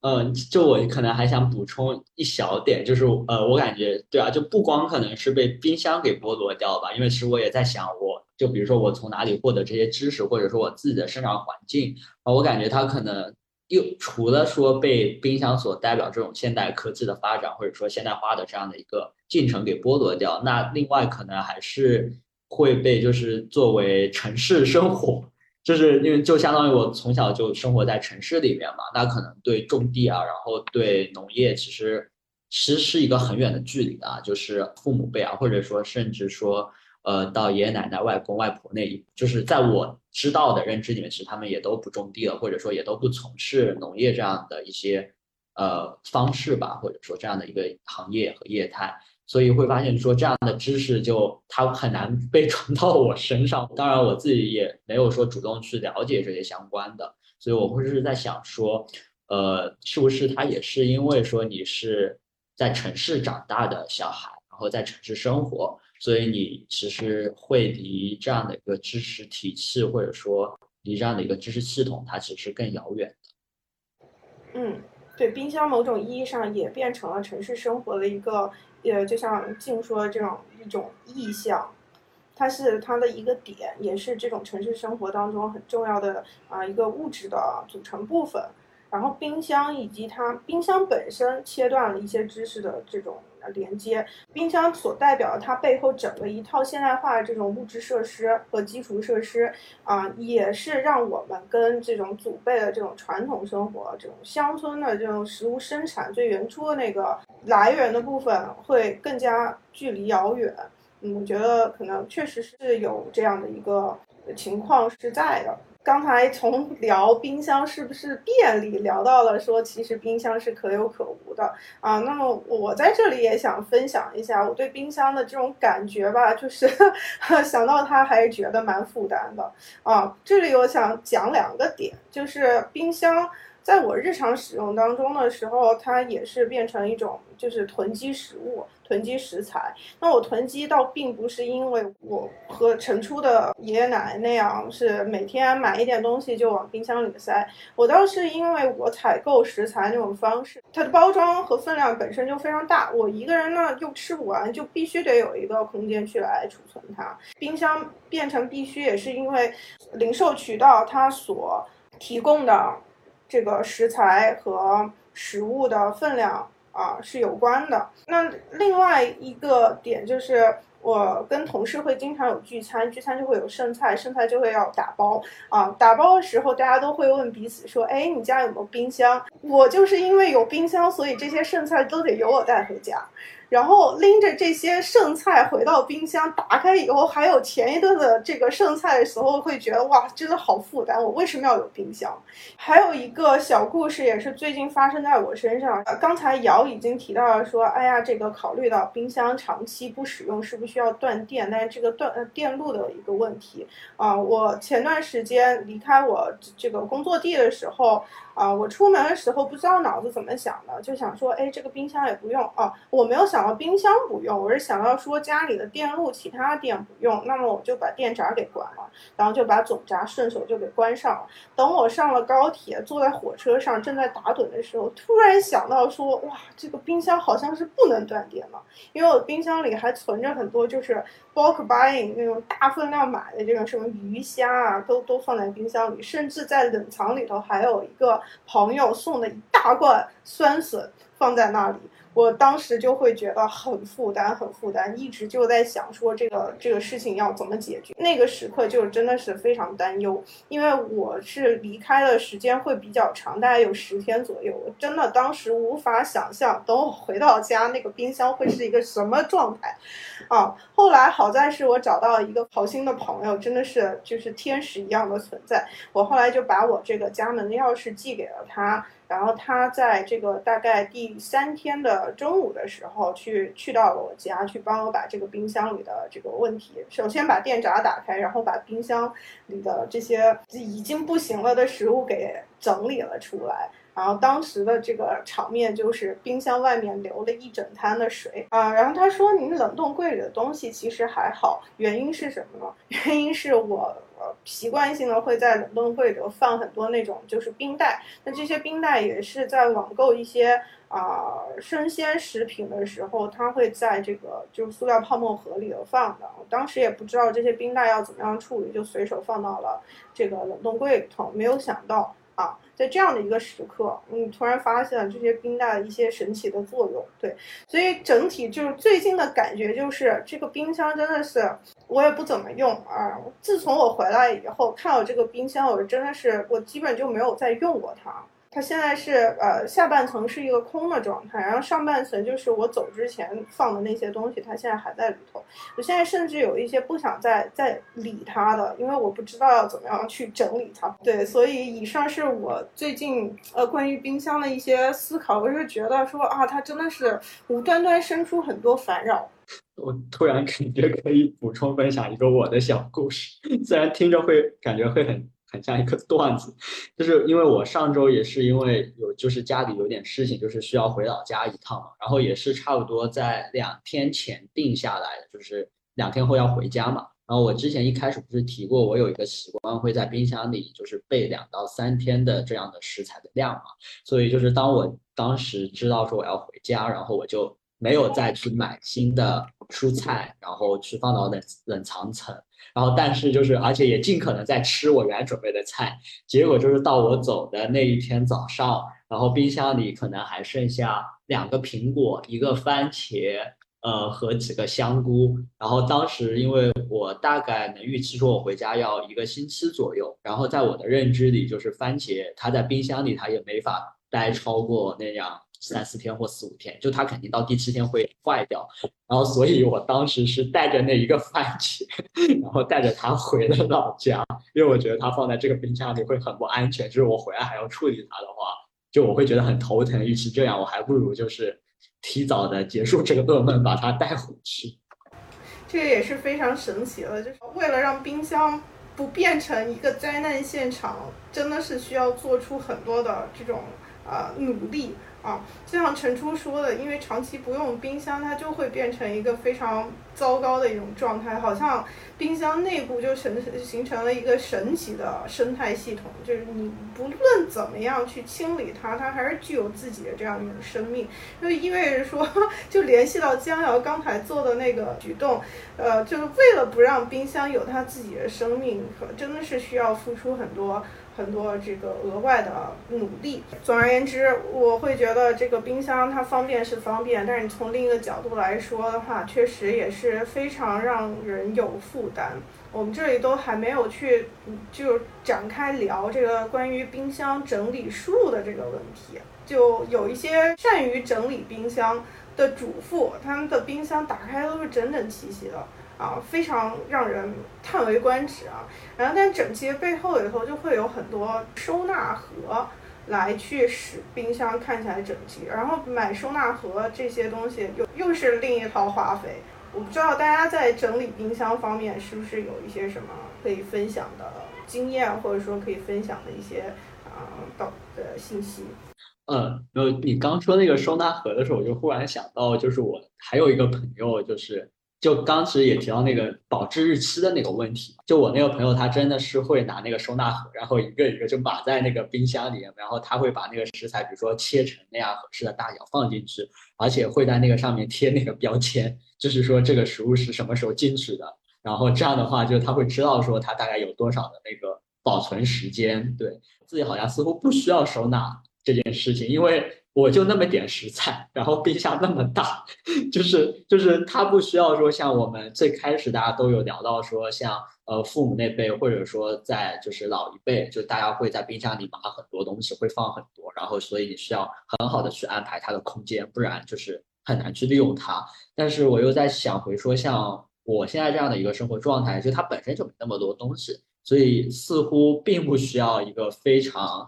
嗯，就我可能还想补充一小点，就是呃，我感觉对啊，就不光可能是被冰箱给剥夺掉吧，因为其实我也在想，我就比如说我从哪里获得这些知识，或者说我自己的生长环境啊，我感觉它可能又除了说被冰箱所代表这种现代科技的发展，或者说现代化的这样的一个进程给剥夺掉，那另外可能还是会被就是作为城市生活。就是因为就相当于我从小就生活在城市里面嘛，那可能对种地啊，然后对农业，其实其实是一个很远的距离啊。就是父母辈啊，或者说甚至说，呃，到爷爷奶奶、外公外婆那一，就是在我知道的认知里面，其实他们也都不种地了，或者说也都不从事农业这样的一些呃方式吧，或者说这样的一个行业和业态。所以会发现说这样的知识就它很难 [LAUGHS] 被传到我身上。当然我自己也没有说主动去了解这些相关的，所以我会是在想说，呃，是不是他也是因为说你是在城市长大的小孩，然后在城市生活，所以你其实会离这样的一个知识体系或者说离这样的一个知识系统，它其实更遥远的。嗯，对，冰箱某种意义上也变成了城市生活的一个。呃，就像静说的这种一种意象，它是它的一个点，也是这种城市生活当中很重要的啊一个物质的组成部分。然后冰箱以及它冰箱本身切断了一些知识的这种。连接冰箱所代表的它背后整个一套现代化的这种物质设施和基础设施啊，也是让我们跟这种祖辈的这种传统生活、这种乡村的这种食物生产最原初的那个来源的部分会更加距离遥远。嗯，我觉得可能确实是有这样的一个情况是在的。刚才从聊冰箱是不是便利，聊到了说其实冰箱是可有可无的啊。那么我在这里也想分享一下我对冰箱的这种感觉吧，就是 [LAUGHS] 想到它还是觉得蛮负担的啊。这里我想讲两个点，就是冰箱在我日常使用当中的时候，它也是变成一种就是囤积食物、囤积食材。那我囤积倒并不是因为我和陈初的爷爷奶奶那样是每天买一点东西就往冰箱里塞，我倒是因为我采购食材那种方式，它的包装和分量本身就非常大，我一个人呢又吃不完，就必须得有一个空间去来储存它。冰箱变成必须也是因为零售渠道它所提供的。这个食材和食物的分量啊是有关的。那另外一个点就是，我跟同事会经常有聚餐，聚餐就会有剩菜，剩菜就会要打包啊。打包的时候，大家都会问彼此说：“哎，你家有没有冰箱？”我就是因为有冰箱，所以这些剩菜都得由我带回家。然后拎着这些剩菜回到冰箱，打开以后还有前一顿的这个剩菜的时候，会觉得哇，真的好负担。我为什么要有冰箱？还有一个小故事也是最近发生在我身上。刚才瑶已经提到了说，哎呀，这个考虑到冰箱长期不使用是不是需要断电？但是这个断电路的一个问题啊，我前段时间离开我这个工作地的时候。啊，我出门的时候不知道脑子怎么想的，就想说，哎，这个冰箱也不用啊。我没有想到冰箱不用，我是想到说家里的电路其他电不用，那么我就把电闸给关了，然后就把总闸顺手就给关上了。等我上了高铁，坐在火车上正在打盹的时候，突然想到说，哇，这个冰箱好像是不能断电了，因为我冰箱里还存着很多就是 bulk buying 那种大分量买的这个什么鱼虾啊，都都放在冰箱里，甚至在冷藏里头还有一个。朋友送的一大罐酸笋放在那里。我当时就会觉得很负担，很负担，一直就在想说这个这个事情要怎么解决。那个时刻就真的是非常担忧，因为我是离开的时间会比较长，大概有十天左右。我真的当时无法想象，等我回到家，那个冰箱会是一个什么状态啊！后来好在是我找到了一个好心的朋友，真的是就是天使一样的存在。我后来就把我这个家门的钥匙寄给了他。然后他在这个大概第三天的中午的时候，去去到了我家，去帮我把这个冰箱里的这个问题，首先把电闸打开，然后把冰箱里的这些已经不行了的食物给整理了出来。然后当时的这个场面就是冰箱外面流了一整滩的水啊。然后他说：“你冷冻柜里的东西其实还好，原因是什么呢？[LAUGHS] 原因是我。”习惯性的会在冷冻柜里放很多那种就是冰袋，那这些冰袋也是在网购一些啊生鲜食品的时候，它会在这个就是塑料泡沫盒里头放的。当时也不知道这些冰袋要怎么样处理，就随手放到了这个冷冻柜里头，没有想到。啊，在这样的一个时刻，你突然发现这些冰袋的一些神奇的作用，对，所以整体就是最近的感觉就是这个冰箱真的是我也不怎么用啊。自从我回来以后，看到这个冰箱，我真的是我基本就没有再用过它。它现在是呃下半层是一个空的状态，然后上半层就是我走之前放的那些东西，它现在还在里头。我现在甚至有一些不想再再理它的，因为我不知道要怎么样去整理它。对，所以以上是我最近呃关于冰箱的一些思考。我是觉得说啊，它真的是无端端生出很多烦扰。我突然感觉可以补充分享一个我的小故事，虽然听着会感觉会很。很像一个 [LAUGHS] 段子，就是因为我上周也是因为有就是家里有点事情，就是需要回老家一趟嘛，然后也是差不多在两天前定下来的，就是两天后要回家嘛。然后我之前一开始不是提过，我有一个习惯会在冰箱里就是备两到三天的这样的食材的量嘛，所以就是当我当时知道说我要回家，然后我就没有再去买新的蔬菜，然后去放到冷冷藏层。然后，但是就是，而且也尽可能在吃我原来准备的菜。结果就是到我走的那一天早上，然后冰箱里可能还剩下两个苹果、一个番茄，呃，和几个香菇。然后当时因为我大概能预期说我回家要一个星期左右，然后在我的认知里，就是番茄它在冰箱里它也没法待超过那样。三四天或四五天，就它肯定到第七天会坏掉，然后所以我当时是带着那一个番茄，然后带着它回了老家，因为我觉得它放在这个冰箱里会很不安全，就是我回来还要处理它的话，就我会觉得很头疼。与其这样，我还不如就是提早的结束这个噩梦，把它带回去。这个也是非常神奇的，就是为了让冰箱。不变成一个灾难现场，真的是需要做出很多的这种呃努力。啊，就像陈初说的，因为长期不用冰箱，它就会变成一个非常糟糕的一种状态，好像冰箱内部就形形成了一个神奇的生态系统，就是你不论怎么样去清理它，它还是具有自己的这样一种生命。就意味着说，[LAUGHS] 就联系到江瑶刚才做的那个举动，呃，就是为了不让冰箱有它自己的生命，可真的是需要付出很多。很多这个额外的努力。总而言之，我会觉得这个冰箱它方便是方便，但是你从另一个角度来说的话，确实也是非常让人有负担。我们这里都还没有去就展开聊这个关于冰箱整理术的这个问题。就有一些善于整理冰箱的主妇，他们的冰箱打开都是整整齐齐的。啊，非常让人叹为观止啊！然后，但整齐背后里头就会有很多收纳盒，来去使冰箱看起来整齐。然后买收纳盒这些东西，又又是另一套花费。我不知道大家在整理冰箱方面是不是有一些什么可以分享的经验，或者说可以分享的一些啊导的信息。嗯，然后你刚说那个收纳盒的时候，我就忽然想到，就是我还有一个朋友，就是。就刚其实也提到那个保质日期的那个问题，就我那个朋友他真的是会拿那个收纳盒，然后一个一个就码在那个冰箱里，然后他会把那个食材，比如说切成那样合适的大小放进去，而且会在那个上面贴那个标签，就是说这个食物是什么时候进去的，然后这样的话就他会知道说它大概有多少的那个保存时间，对自己好像似乎不需要收纳这件事情，因为。我就那么点食材，然后冰箱那么大，就是就是它不需要说像我们最开始大家都有聊到说像呃父母那辈或者说在就是老一辈，就大家会在冰箱里码很多东西，会放很多，然后所以你需要很好的去安排它的空间，不然就是很难去利用它。但是我又在想回说像我现在这样的一个生活状态，就它本身就没那么多东西，所以似乎并不需要一个非常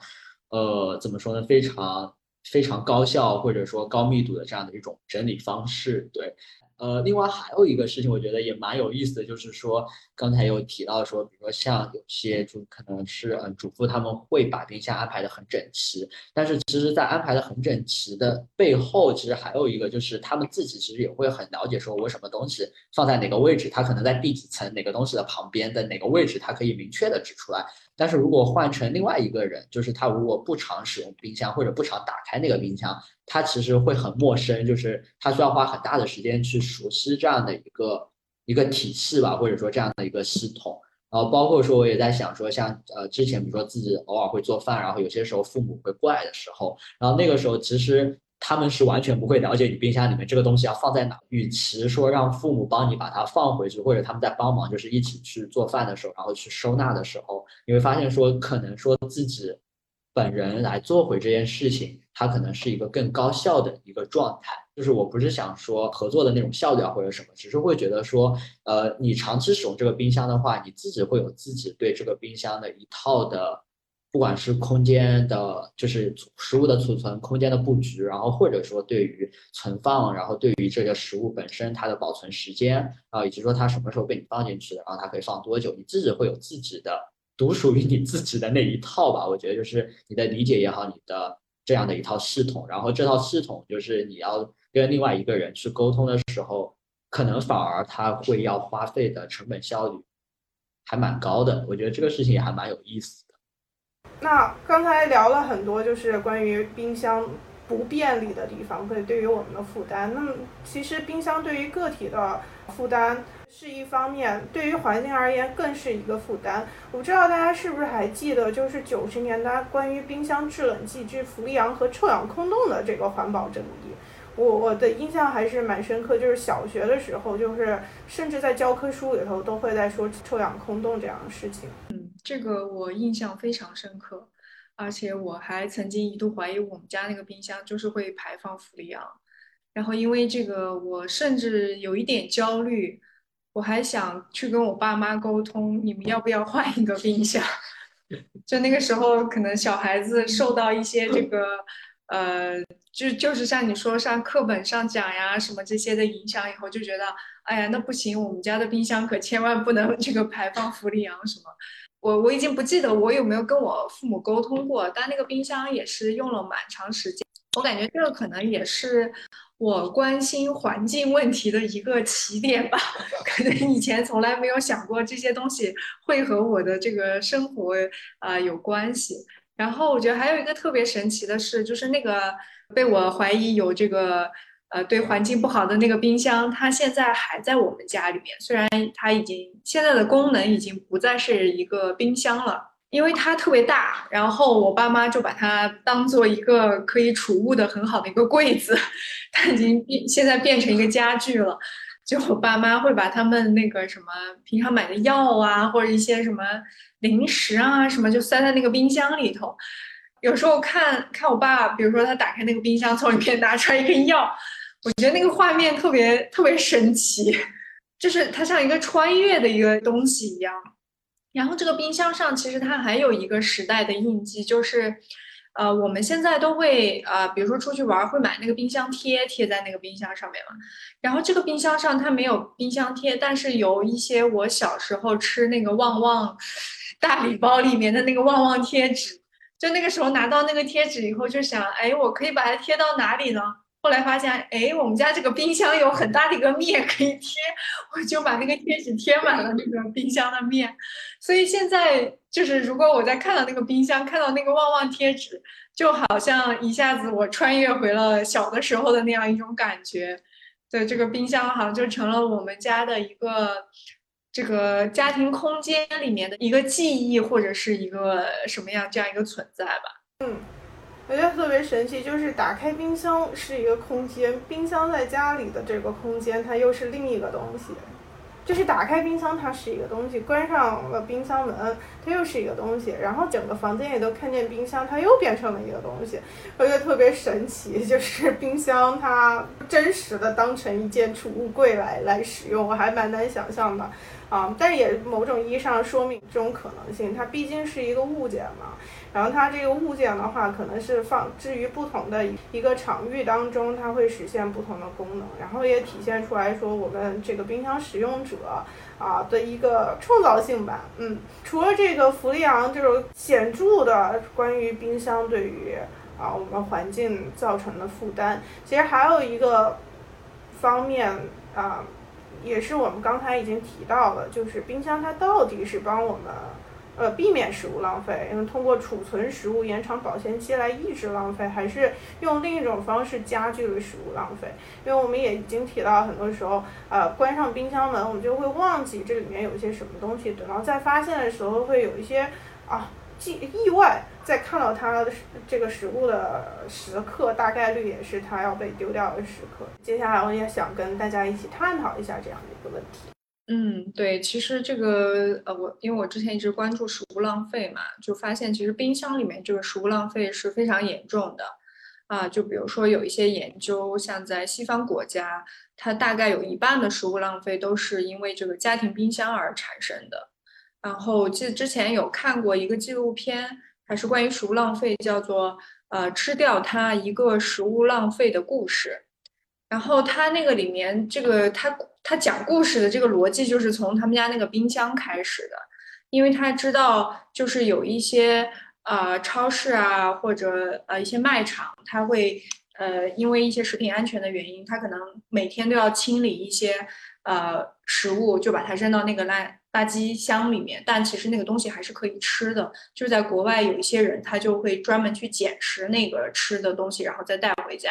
呃怎么说呢非常。非常高效或者说高密度的这样的一种整理方式，对。呃，另外还有一个事情，我觉得也蛮有意思的，就是说刚才有提到说，比如说像有些就可能是嗯，主妇他们会把冰箱安排的很整齐，但是其实，在安排的很整齐的背后，其实还有一个就是他们自己其实也会很了解，说我什么东西放在哪个位置，它可能在第几层哪个东西的旁边的哪个位置，它可以明确的指出来。但是如果换成另外一个人，就是他如果不常使用冰箱或者不常打开那个冰箱，他其实会很陌生，就是他需要花很大的时间去熟悉这样的一个一个体系吧，或者说这样的一个系统。然后包括说我也在想说，像呃之前比如说自己偶尔会做饭，然后有些时候父母会过来的时候，然后那个时候其实。他们是完全不会了解你冰箱里面这个东西要放在哪。与其说让父母帮你把它放回去，或者他们在帮忙，就是一起去做饭的时候，然后去收纳的时候，你会发现说，可能说自己本人来做回这件事情，它可能是一个更高效的一个状态。就是我不是想说合作的那种效率啊或者什么，只是会觉得说，呃，你长期使用这个冰箱的话，你自己会有自己对这个冰箱的一套的。不管是空间的，就是食物的储存空间的布局，然后或者说对于存放，然后对于这个食物本身它的保存时间，然后以及说它什么时候被你放进去的，然后它可以放多久，你自己会有自己的独属于你自己的那一套吧？我觉得就是你的理解也好，你的这样的一套系统，然后这套系统就是你要跟另外一个人去沟通的时候，可能反而他会要花费的成本效率还蛮高的。我觉得这个事情也还蛮有意思。那刚才聊了很多，就是关于冰箱不便利的地方，会对于我们的负担。那么，其实冰箱对于个体的负担是一方面，对于环境而言更是一个负担。我不知道大家是不是还记得，就是九十年代关于冰箱制冷剂之氟利昂和臭氧空洞的这个环保争议。我我的印象还是蛮深刻，就是小学的时候，就是甚至在教科书里头都会在说臭氧空洞这样的事情。这个我印象非常深刻，而且我还曾经一度怀疑我们家那个冰箱就是会排放氟利昂，然后因为这个我甚至有一点焦虑，我还想去跟我爸妈沟通，你们要不要换一个冰箱？[LAUGHS] 就那个时候可能小孩子受到一些这个呃，就就是像你说上课本上讲呀什么这些的影响以后，就觉得哎呀，那不行，我们家的冰箱可千万不能这个排放氟利昂什么。我我已经不记得我有没有跟我父母沟通过，但那个冰箱也是用了蛮长时间。我感觉这个可能也是我关心环境问题的一个起点吧。[LAUGHS] 可能以前从来没有想过这些东西会和我的这个生活啊有关系。然后我觉得还有一个特别神奇的事，就是那个被我怀疑有这个。呃，对环境不好的那个冰箱，它现在还在我们家里面。虽然它已经现在的功能已经不再是一个冰箱了，因为它特别大。然后我爸妈就把它当做一个可以储物的很好的一个柜子，它已经变现在变成一个家具了。就我爸妈会把他们那个什么平常买的药啊，或者一些什么零食啊什么，就塞在那个冰箱里头。有时候看看我爸，比如说他打开那个冰箱，从里面拿出来一个药。我觉得那个画面特别特别神奇，就是它像一个穿越的一个东西一样。然后这个冰箱上其实它还有一个时代的印记，就是，呃，我们现在都会呃，比如说出去玩会买那个冰箱贴贴在那个冰箱上面嘛。然后这个冰箱上它没有冰箱贴，但是有一些我小时候吃那个旺旺大礼包里面的那个旺旺贴纸。就那个时候拿到那个贴纸以后，就想，哎，我可以把它贴到哪里呢？后来发现，哎，我们家这个冰箱有很大的一个面可以贴，我就把那个贴纸贴满了那个冰箱的面。所以现在就是，如果我在看到那个冰箱，看到那个旺旺贴纸，就好像一下子我穿越回了小的时候的那样一种感觉。对，这个冰箱好像就成了我们家的一个这个家庭空间里面的一个记忆，或者是一个什么样这样一个存在吧。嗯。我觉得特别神奇，就是打开冰箱是一个空间，冰箱在家里的这个空间，它又是另一个东西。就是打开冰箱，它是一个东西；关上了冰箱门，它又是一个东西。然后整个房间也都看见冰箱，它又变成了一个东西。我觉得特别神奇，[LAUGHS] 就是冰箱它真实的当成一件储物柜来来使用，我还蛮难想象的。啊，但也某种意义上说明这种可能性，它毕竟是一个物件嘛。然后它这个物件的话，可能是放置于不同的一个场域当中，它会实现不同的功能。然后也体现出来说，我们这个冰箱使用者啊的一个创造性吧。嗯，除了这个氟利昂这种显著的关于冰箱对于啊我们环境造成的负担，其实还有一个方面啊。也是我们刚才已经提到了，就是冰箱它到底是帮我们，呃，避免食物浪费，因为通过储存食物延长保鲜期来抑制浪费，还是用另一种方式加剧了食物浪费？因为我们也已经提到，很多时候，呃，关上冰箱门，我们就会忘记这里面有些什么东西，等到再发现的时候，会有一些啊，意意外。在看到它的这个食物的时刻，大概率也是它要被丢掉的时刻。接下来我也想跟大家一起探讨一下这样的一个问题。嗯，对，其实这个呃，我因为我之前一直关注食物浪费嘛，就发现其实冰箱里面这个食物浪费是非常严重的啊。就比如说有一些研究，像在西方国家，它大概有一半的食物浪费都是因为这个家庭冰箱而产生的。然后记得之前有看过一个纪录片。还是关于食物浪费，叫做呃吃掉它一个食物浪费的故事。然后它那个里面这个它他讲故事的这个逻辑就是从他们家那个冰箱开始的，因为他知道就是有一些呃超市啊或者呃一些卖场，他会呃因为一些食品安全的原因，他可能每天都要清理一些呃食物，就把它扔到那个垃垃圾箱里面，但其实那个东西还是可以吃的。就是在国外有一些人，他就会专门去捡拾那个吃的东西，然后再带回家。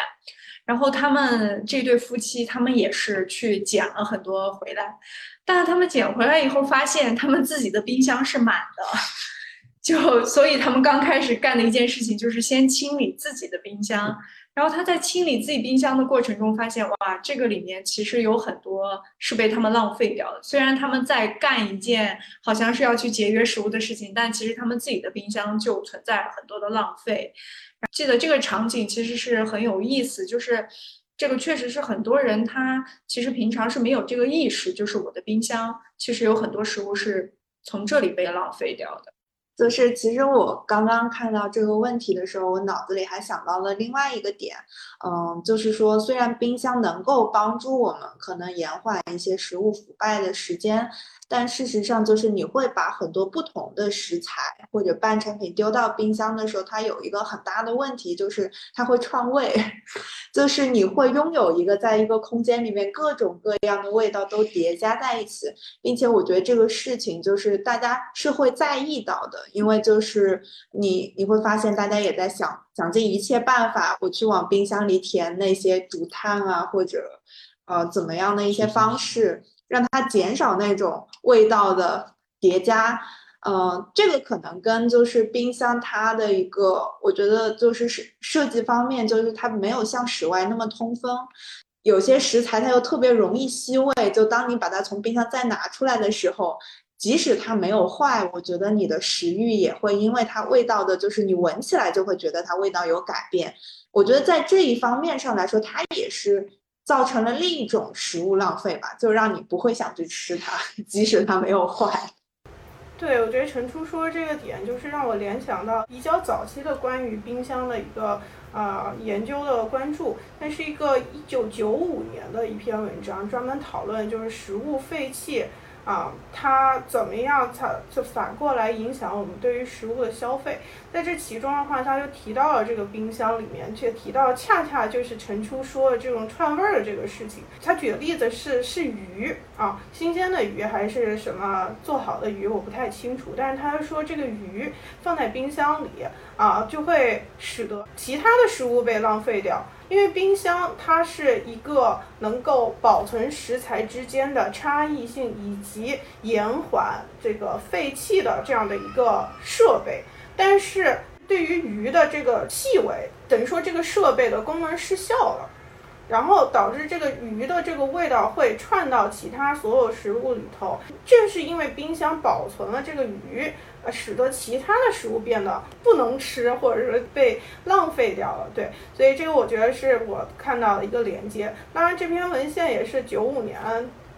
然后他们这对夫妻，他们也是去捡了很多回来，但是他们捡回来以后，发现他们自己的冰箱是满的，[LAUGHS] 就所以他们刚开始干的一件事情就是先清理自己的冰箱。然后他在清理自己冰箱的过程中，发现哇，这个里面其实有很多是被他们浪费掉的。虽然他们在干一件好像是要去节约食物的事情，但其实他们自己的冰箱就存在很多的浪费。记得这个场景其实是很有意思，就是这个确实是很多人他其实平常是没有这个意识，就是我的冰箱其实有很多食物是从这里被浪费掉的。就是其实我刚刚看到这个问题的时候，我脑子里还想到了另外一个点，嗯，就是说虽然冰箱能够帮助我们可能延缓一些食物腐败的时间。但事实上，就是你会把很多不同的食材或者半成品丢到冰箱的时候，它有一个很大的问题，就是它会串味，[LAUGHS] 就是你会拥有一个在一个空间里面各种各样的味道都叠加在一起，并且我觉得这个事情就是大家是会在意到的，因为就是你你会发现大家也在想想尽一切办法，我去往冰箱里填那些竹炭啊，或者呃怎么样的一些方式。让它减少那种味道的叠加，嗯，这个可能跟就是冰箱它的一个，我觉得就是设设计方面，就是它没有像室外那么通风，有些食材它又特别容易吸味，就当你把它从冰箱再拿出来的时候，即使它没有坏，我觉得你的食欲也会因为它味道的，就是你闻起来就会觉得它味道有改变。我觉得在这一方面上来说，它也是。造成了另一种食物浪费吧，就让你不会想去吃它，[LAUGHS] 即使它没有坏。对，我觉得陈初说这个点，就是让我联想到比较早期的关于冰箱的一个呃研究的关注，那是一个一九九五年的一篇文章，专门讨论就是食物废弃。啊，它怎么样才就反过来影响我们对于食物的消费？在这其中的话，他就提到了这个冰箱里面，却提到恰恰就是陈初说的这种串味儿的这个事情。他举的例子是是鱼啊，新鲜的鱼还是什么做好的鱼，我不太清楚。但是他说这个鱼放在冰箱里啊，就会使得其他的食物被浪费掉。因为冰箱它是一个能够保存食材之间的差异性以及延缓这个废弃的这样的一个设备，但是对于鱼的这个气味，等于说这个设备的功能失效了，然后导致这个鱼的这个味道会串到其他所有食物里头。正是因为冰箱保存了这个鱼。呃，使得其他的食物变得不能吃，或者是被浪费掉了。对，所以这个我觉得是我看到的一个连接。当然，这篇文献也是九五年，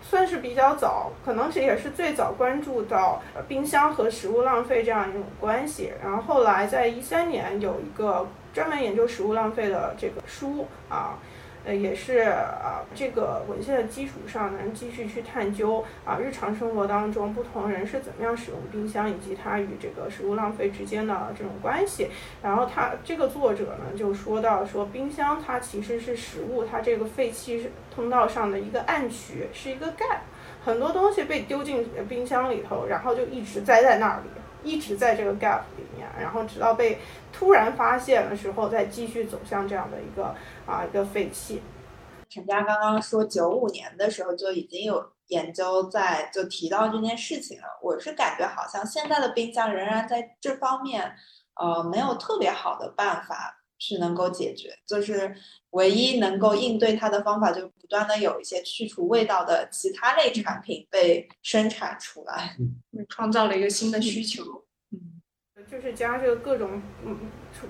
算是比较早，可能是也是最早关注到冰箱和食物浪费这样一种关系。然后后来在一三年有一个专门研究食物浪费的这个书啊。呃也是啊，这个文献的基础上能继续去探究啊，日常生活当中不同人是怎么样使用冰箱，以及它与这个食物浪费之间的这种关系。然后他这个作者呢就说到说，冰箱它其实是食物它这个废弃通道上的一个暗渠，是一个 gap，很多东西被丢进冰箱里头，然后就一直栽在那里。一直在这个 gap 里面，然后直到被突然发现的时候，再继续走向这样的一个啊一个废弃。陈佳刚刚说九五年的时候就已经有研究在就提到这件事情了，我是感觉好像现在的冰箱仍然在这方面，呃，没有特别好的办法去能够解决，就是唯一能够应对它的方法，就不断的有一些去除味道的其他类产品被生产出来。创造了一个新的需求，嗯，就是加这个各种嗯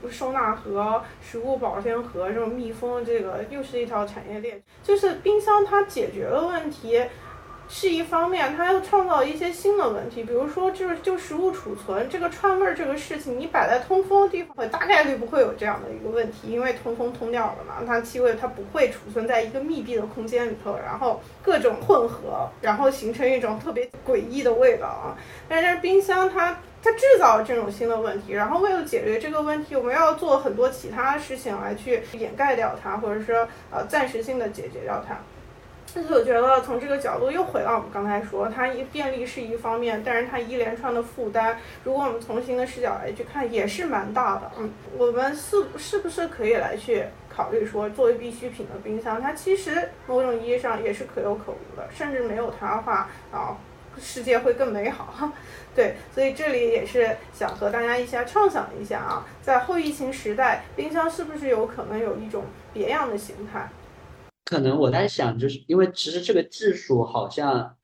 收纳盒、食物保鲜盒这种密封，这个又是一条产业链。就是冰箱它解决了问题。是一方面，它要创造一些新的问题，比如说就是就食物储存这个串味儿这个事情，你摆在通风的地方，大概率不会有这样的一个问题，因为通风通掉了嘛，它气味它不会储存在一个密闭的空间里头，然后各种混合，然后形成一种特别诡异的味道啊。但是冰箱它它制造了这种新的问题，然后为了解决这个问题，我们要做很多其他事情来去掩盖掉它，或者说呃暂时性的解决掉它。但是我觉得从这个角度又回到我们刚才说，它一便利是一方面，但是它一连串的负担，如果我们从新的视角来去看，也是蛮大的。嗯，我们是是不是可以来去考虑说，作为必需品的冰箱，它其实某种意义上也是可有可无的，甚至没有它的话，啊，世界会更美好。[LAUGHS] 对，所以这里也是想和大家一下畅想一下啊，在后疫情时代，冰箱是不是有可能有一种别样的形态？可能我在想，就是因为其实这个技术好像，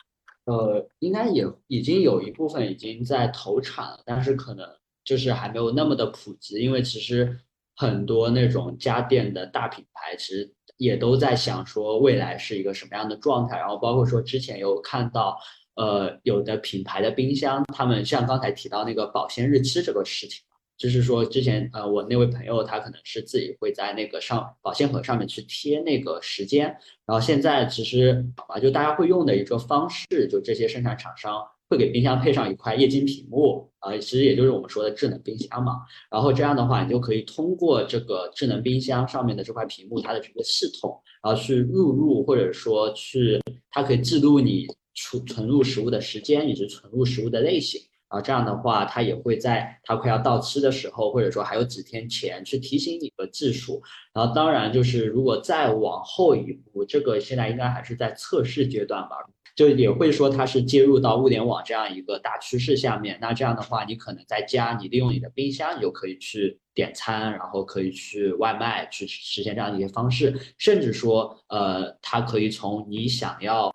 呃，应该也已经有一部分已经在投产了，但是可能就是还没有那么的普及。因为其实很多那种家电的大品牌，其实也都在想说未来是一个什么样的状态。然后包括说之前有看到，呃，有的品牌的冰箱，他们像刚才提到那个保鲜日期这个事情，就是说之前呃，我那位朋友他可能是自己会在那个上保鲜盒上面去贴那个时间，然后现在其实啊，就大家会用的一个方式，就这些生产厂商会给冰箱配上一块液晶屏幕啊，其实也就是我们说的智能冰箱嘛。然后这样的话，你就可以通过这个智能冰箱上面的这块屏幕，它的整个系统，然后去录入或者说去，它可以记录你。储存入食物的时间以及存入食物的类型啊，这样的话，它也会在它快要到期的时候，或者说还有几天前去提醒你的技术。然后，当然就是如果再往后一步，这个现在应该还是在测试阶段吧，就也会说它是接入到物联网这样一个大趋势下面。那这样的话，你可能在家，你利用你的冰箱，你就可以去点餐，然后可以去外卖去实现这样的一些方式，甚至说，呃，它可以从你想要。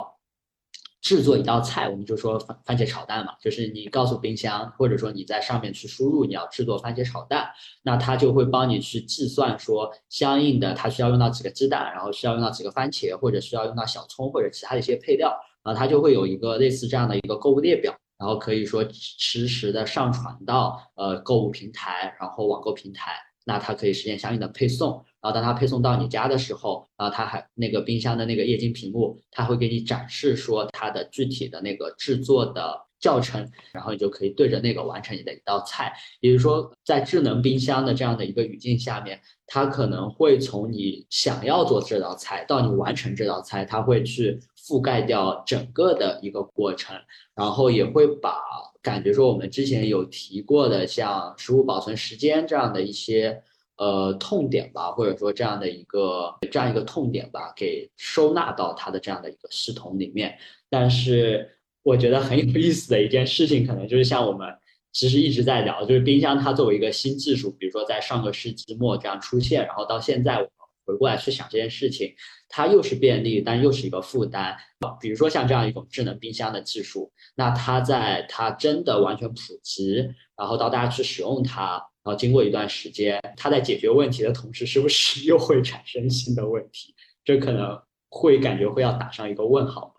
制作一道菜，我们就说番番茄炒蛋嘛，就是你告诉冰箱，或者说你在上面去输入你要制作番茄炒蛋，那它就会帮你去计算说相应的它需要用到几个鸡蛋，然后需要用到几个番茄，或者需要用到小葱或者其他的一些配料，然后它就会有一个类似这样的一个购物列表，然后可以说实时的上传到呃购物平台，然后网购平台。那它可以实现相应的配送，然后当它配送到你家的时候，然后它还那个冰箱的那个液晶屏幕，它会给你展示说它的具体的那个制作的教程，然后你就可以对着那个完成你的一道菜。也就是说，在智能冰箱的这样的一个语境下面，它可能会从你想要做这道菜到你完成这道菜，它会去覆盖掉整个的一个过程，然后也会把。感觉说我们之前有提过的，像食物保存时间这样的一些呃痛点吧，或者说这样的一个这样一个痛点吧，给收纳到它的这样的一个系统里面。但是我觉得很有意思的一件事情，可能就是像我们其实一直在聊，就是冰箱它作为一个新技术，比如说在上个世纪末这样出现，然后到现在。我们回过来去想这件事情，它又是便利，但又是一个负担。比如说像这样一种智能冰箱的技术，那它在它真的完全普及，然后到大家去使用它，然后经过一段时间，他在解决问题的同时，是不是又会产生新的问题？这可能会感觉会要打上一个问号。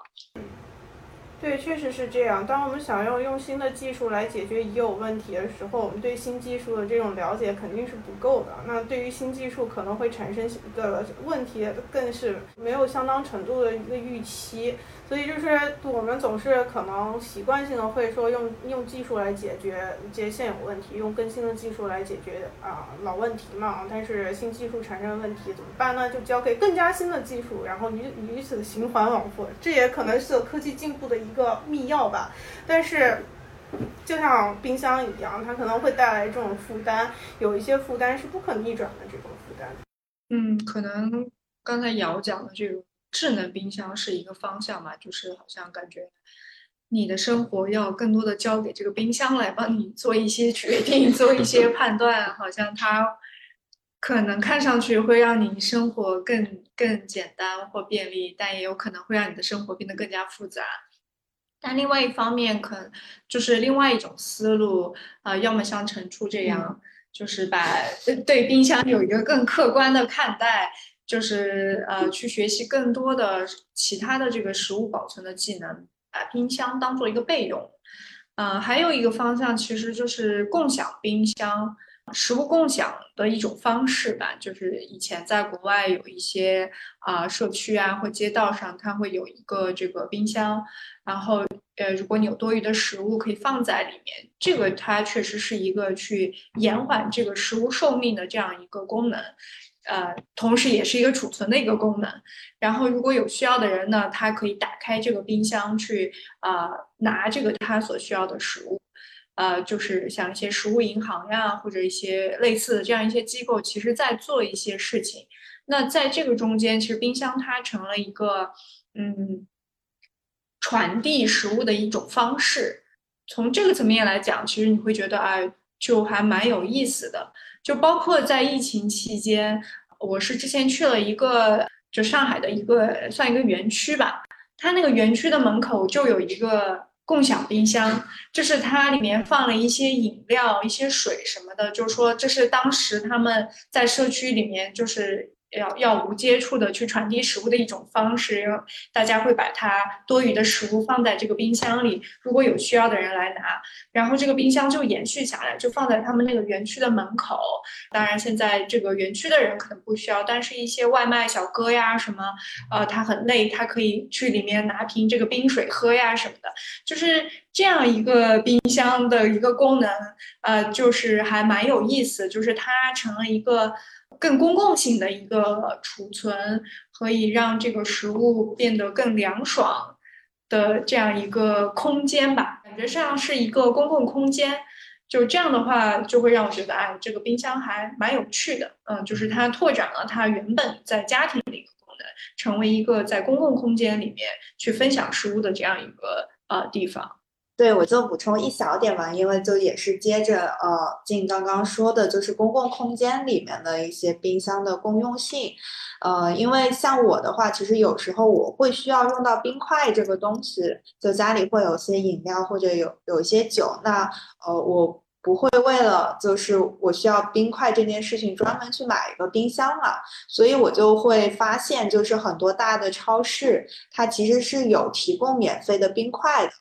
对，确实是这样。当我们想要用新的技术来解决已有问题的时候，我们对新技术的这种了解肯定是不够的。那对于新技术可能会产生的问题，更是没有相当程度的一个预期。所以就是我们总是可能习惯性的会说用用技术来解决一些现有问题，用更新的技术来解决啊老问题嘛。但是新技术产生的问题怎么办呢？就交给更加新的技术，然后与与此循环往复。这也可能是科技进步的一个密钥吧。但是就像冰箱一样，它可能会带来这种负担，有一些负担是不可逆转的这种负担。嗯，可能刚才姚讲的这种。智能冰箱是一个方向嘛，就是好像感觉你的生活要更多的交给这个冰箱来帮你做一些决定、做一些判断，好像它可能看上去会让你生活更更简单或便利，但也有可能会让你的生活变得更加复杂。但另外一方面，可能就是另外一种思路啊，要么像陈初这样，就是把对冰箱有一个更客观的看待。就是呃，去学习更多的其他的这个食物保存的技能，把冰箱当做一个备用。呃，还有一个方向其实就是共享冰箱，食物共享的一种方式吧。就是以前在国外有一些啊社区啊或街道上，它会有一个这个冰箱，然后呃，如果你有多余的食物可以放在里面，这个它确实是一个去延缓这个食物寿命的这样一个功能。呃，同时也是一个储存的一个功能。然后，如果有需要的人呢，他可以打开这个冰箱去啊拿这个他所需要的食物。呃，就是像一些食物银行呀，或者一些类似的这样一些机构，其实在做一些事情。那在这个中间，其实冰箱它成了一个嗯传递食物的一种方式。从这个层面来讲，其实你会觉得啊，就还蛮有意思的。就包括在疫情期间，我是之前去了一个就上海的一个算一个园区吧，它那个园区的门口就有一个共享冰箱，就是它里面放了一些饮料、一些水什么的，就是说这是当时他们在社区里面就是要要无接触的去传递食物的一种方式，大家会把它多余的食物放在这个冰箱里，如果有需要的人来拿，然后这个冰箱就延续下来，就放在他们那个园区的门口。当然，现在这个园区的人可能不需要，但是一些外卖小哥呀什么，呃，他很累，他可以去里面拿瓶这个冰水喝呀什么的，就是这样一个冰箱的一个功能，呃，就是还蛮有意思，就是它成了一个。更公共性的一个储存，可以让这个食物变得更凉爽的这样一个空间吧，感觉上是一个公共空间。就这样的话，就会让我觉得，哎，这个冰箱还蛮有趣的。嗯，就是它拓展了它原本在家庭的一个功能，成为一个在公共空间里面去分享食物的这样一个呃地方。对，我就补充一小点嘛，因为就也是接着呃静刚刚说的，就是公共空间里面的一些冰箱的公用性，呃，因为像我的话，其实有时候我会需要用到冰块这个东西，就家里会有些饮料或者有有一些酒，那呃我不会为了就是我需要冰块这件事情专门去买一个冰箱了，所以我就会发现，就是很多大的超市它其实是有提供免费的冰块的。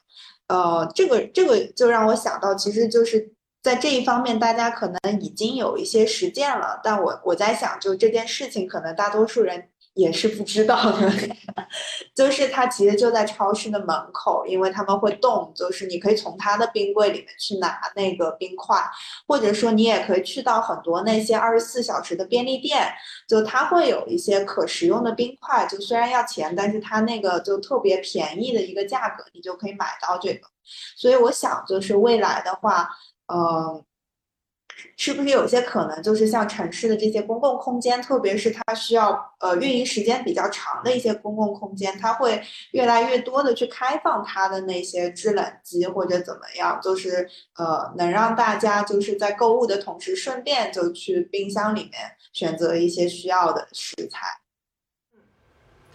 呃，这个这个就让我想到，其实就是在这一方面，大家可能已经有一些实践了。但我我在想，就这件事情，可能大多数人。也是不知道的，[LAUGHS] 就是它其实就在超市的门口，因为他们会动，就是你可以从它的冰柜里面去拿那个冰块，或者说你也可以去到很多那些二十四小时的便利店，就它会有一些可食用的冰块，就虽然要钱，但是它那个就特别便宜的一个价格，你就可以买到这个。所以我想，就是未来的话，嗯。是不是有些可能，就是像城市的这些公共空间，特别是它需要呃运营时间比较长的一些公共空间，它会越来越多的去开放它的那些制冷机或者怎么样，就是呃能让大家就是在购物的同时，顺便就去冰箱里面选择一些需要的食材。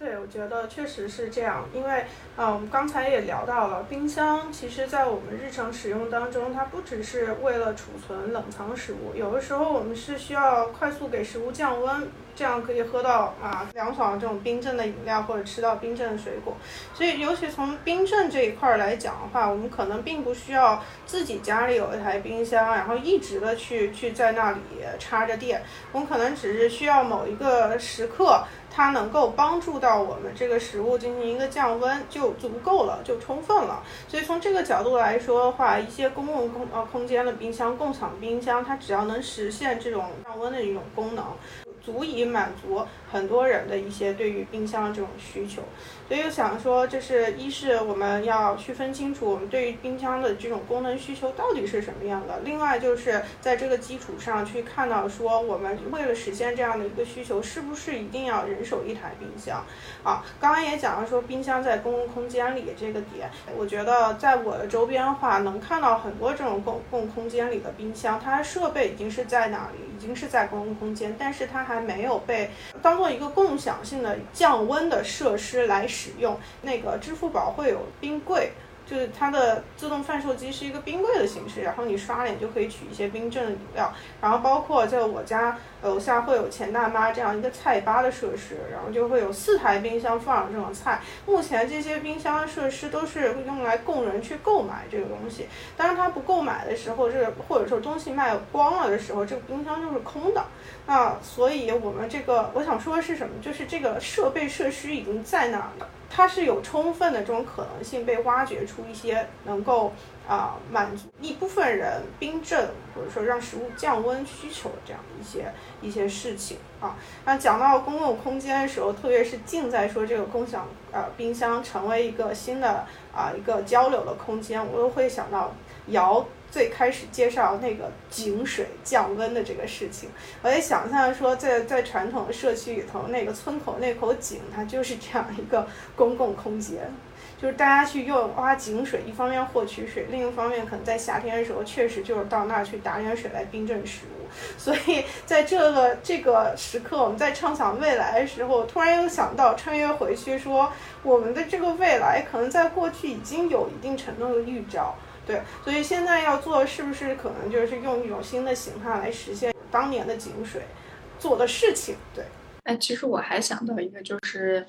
对，我觉得确实是这样，因为啊，我们刚才也聊到了，冰箱其实在我们日常使用当中，它不只是为了储存冷藏食物，有的时候我们是需要快速给食物降温，这样可以喝到啊凉爽的这种冰镇的饮料，或者吃到冰镇的水果。所以，尤其从冰镇这一块来讲的话，我们可能并不需要自己家里有一台冰箱，然后一直的去去在那里插着电，我们可能只是需要某一个时刻。它能够帮助到我们这个食物进行一个降温，就足够了，就充分了。所以从这个角度来说的话，一些公共空呃空间的冰箱、共享冰箱，它只要能实现这种降温的一种功能。足以满足很多人的一些对于冰箱的这种需求，所以我想说，这是一是我们要区分清楚我们对于冰箱的这种功能需求到底是什么样的。另外就是在这个基础上去看到说，我们为了实现这样的一个需求，是不是一定要人手一台冰箱？啊，刚刚也讲了说冰箱在公共空间里这个点，我觉得在我的周边的话，能看到很多这种公共空间里的冰箱，它设备已经是在哪里，已经是在公共空间，但是它。还没有被当做一个共享性的降温的设施来使用。那个支付宝会有冰柜。就是它的自动贩售机是一个冰柜的形式，然后你刷脸就可以取一些冰镇的饮料，然后包括在我家楼下会有钱大妈这样一个菜吧的设施，然后就会有四台冰箱放着这种菜。目前这些冰箱设施都是用来供人去购买这个东西，当然他不购买的时候，这个或者说东西卖光了的时候，这个冰箱就是空的。那所以我们这个我想说的是什么？就是这个设备设施已经在那儿了。它是有充分的这种可能性被挖掘出一些能够啊满足一部分人冰镇或者说让食物降温需求的这样一些一些事情啊。那讲到公共空间的时候，特别是静在说这个共享呃冰箱成为一个新的啊一个交流的空间，我又会想到瑶。最开始介绍那个井水降温的这个事情，我也想象说，在在传统的社区里头，那个村口那口井，它就是这样一个公共空间，就是大家去用挖井水，一方面获取水，另一方面可能在夏天的时候，确实就是到那儿去打点水来冰镇食物。所以在这个这个时刻，我们在畅想未来的时候，突然又想到穿越回去，说我们的这个未来可能在过去已经有一定程度的预兆。对，所以现在要做，是不是可能就是用一种新的形态来实现当年的井水做的事情？对。哎，其实我还想到一个，就是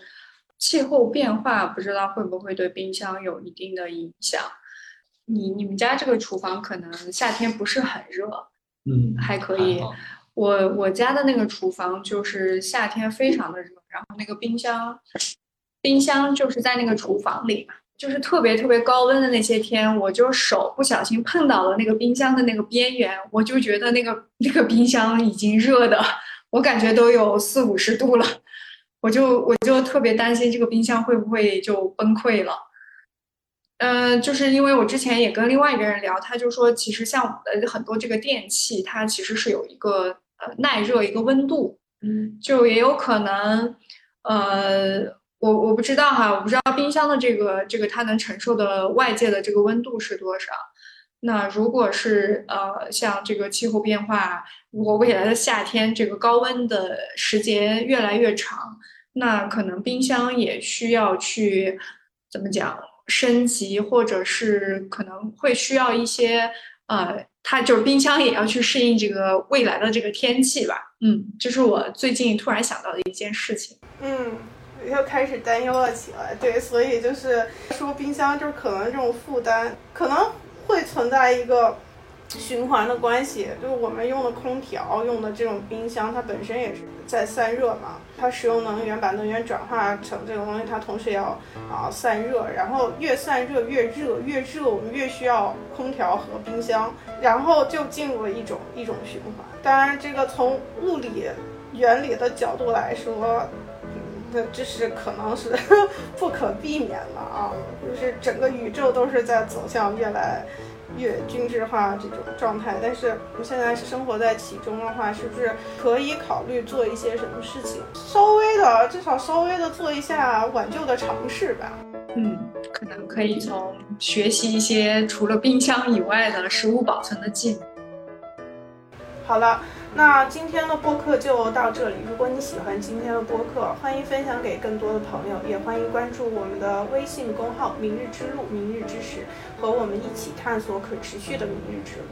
气候变化，不知道会不会对冰箱有一定的影响。你你们家这个厨房可能夏天不是很热，嗯，还可以。我我家的那个厨房就是夏天非常的热，然后那个冰箱，冰箱就是在那个厨房里嘛，就是特别特别高温的那些天，我就手不小心碰到了那个冰箱的那个边缘，我就觉得那个那个冰箱已经热的，我感觉都有四五十度了，我就我就特别担心这个冰箱会不会就崩溃了。嗯，就是因为我之前也跟另外一个人聊，他就说，其实像我们的很多这个电器，它其实是有一个呃耐热一个温度，嗯，就也有可能，呃，我我不知道哈，我不知道冰箱的这个这个它能承受的外界的这个温度是多少。那如果是呃像这个气候变化，如果未来的夏天这个高温的时间越来越长，那可能冰箱也需要去怎么讲？升级，或者是可能会需要一些，呃，它就是冰箱也要去适应这个未来的这个天气吧。嗯，这是我最近突然想到的一件事情。嗯，又开始担忧了起来。对，所以就是说冰箱就是可能这种负担可能会存在一个。循环的关系，就是我们用的空调、用的这种冰箱，它本身也是在散热嘛。它使用能源，把能源转化成这个东西，它同时也要啊散热。然后越散热越热，越热我们越需要空调和冰箱，然后就进入了一种一种循环。当然，这个从物理原理的角度来说，那这是可能是 [LAUGHS] 不可避免的啊，就是整个宇宙都是在走向越来。越均质化这种状态，但是我们现在生活在其中的话，是不是可以考虑做一些什么事情，稍微的，至少稍微的做一下挽救的尝试吧？嗯，可能可以从学习一些除了冰箱以外的食物保存的技能。好了。那今天的播客就到这里。如果你喜欢今天的播客，欢迎分享给更多的朋友，也欢迎关注我们的微信公号“明日之路”、“明日之时”，和我们一起探索可持续的明日之路。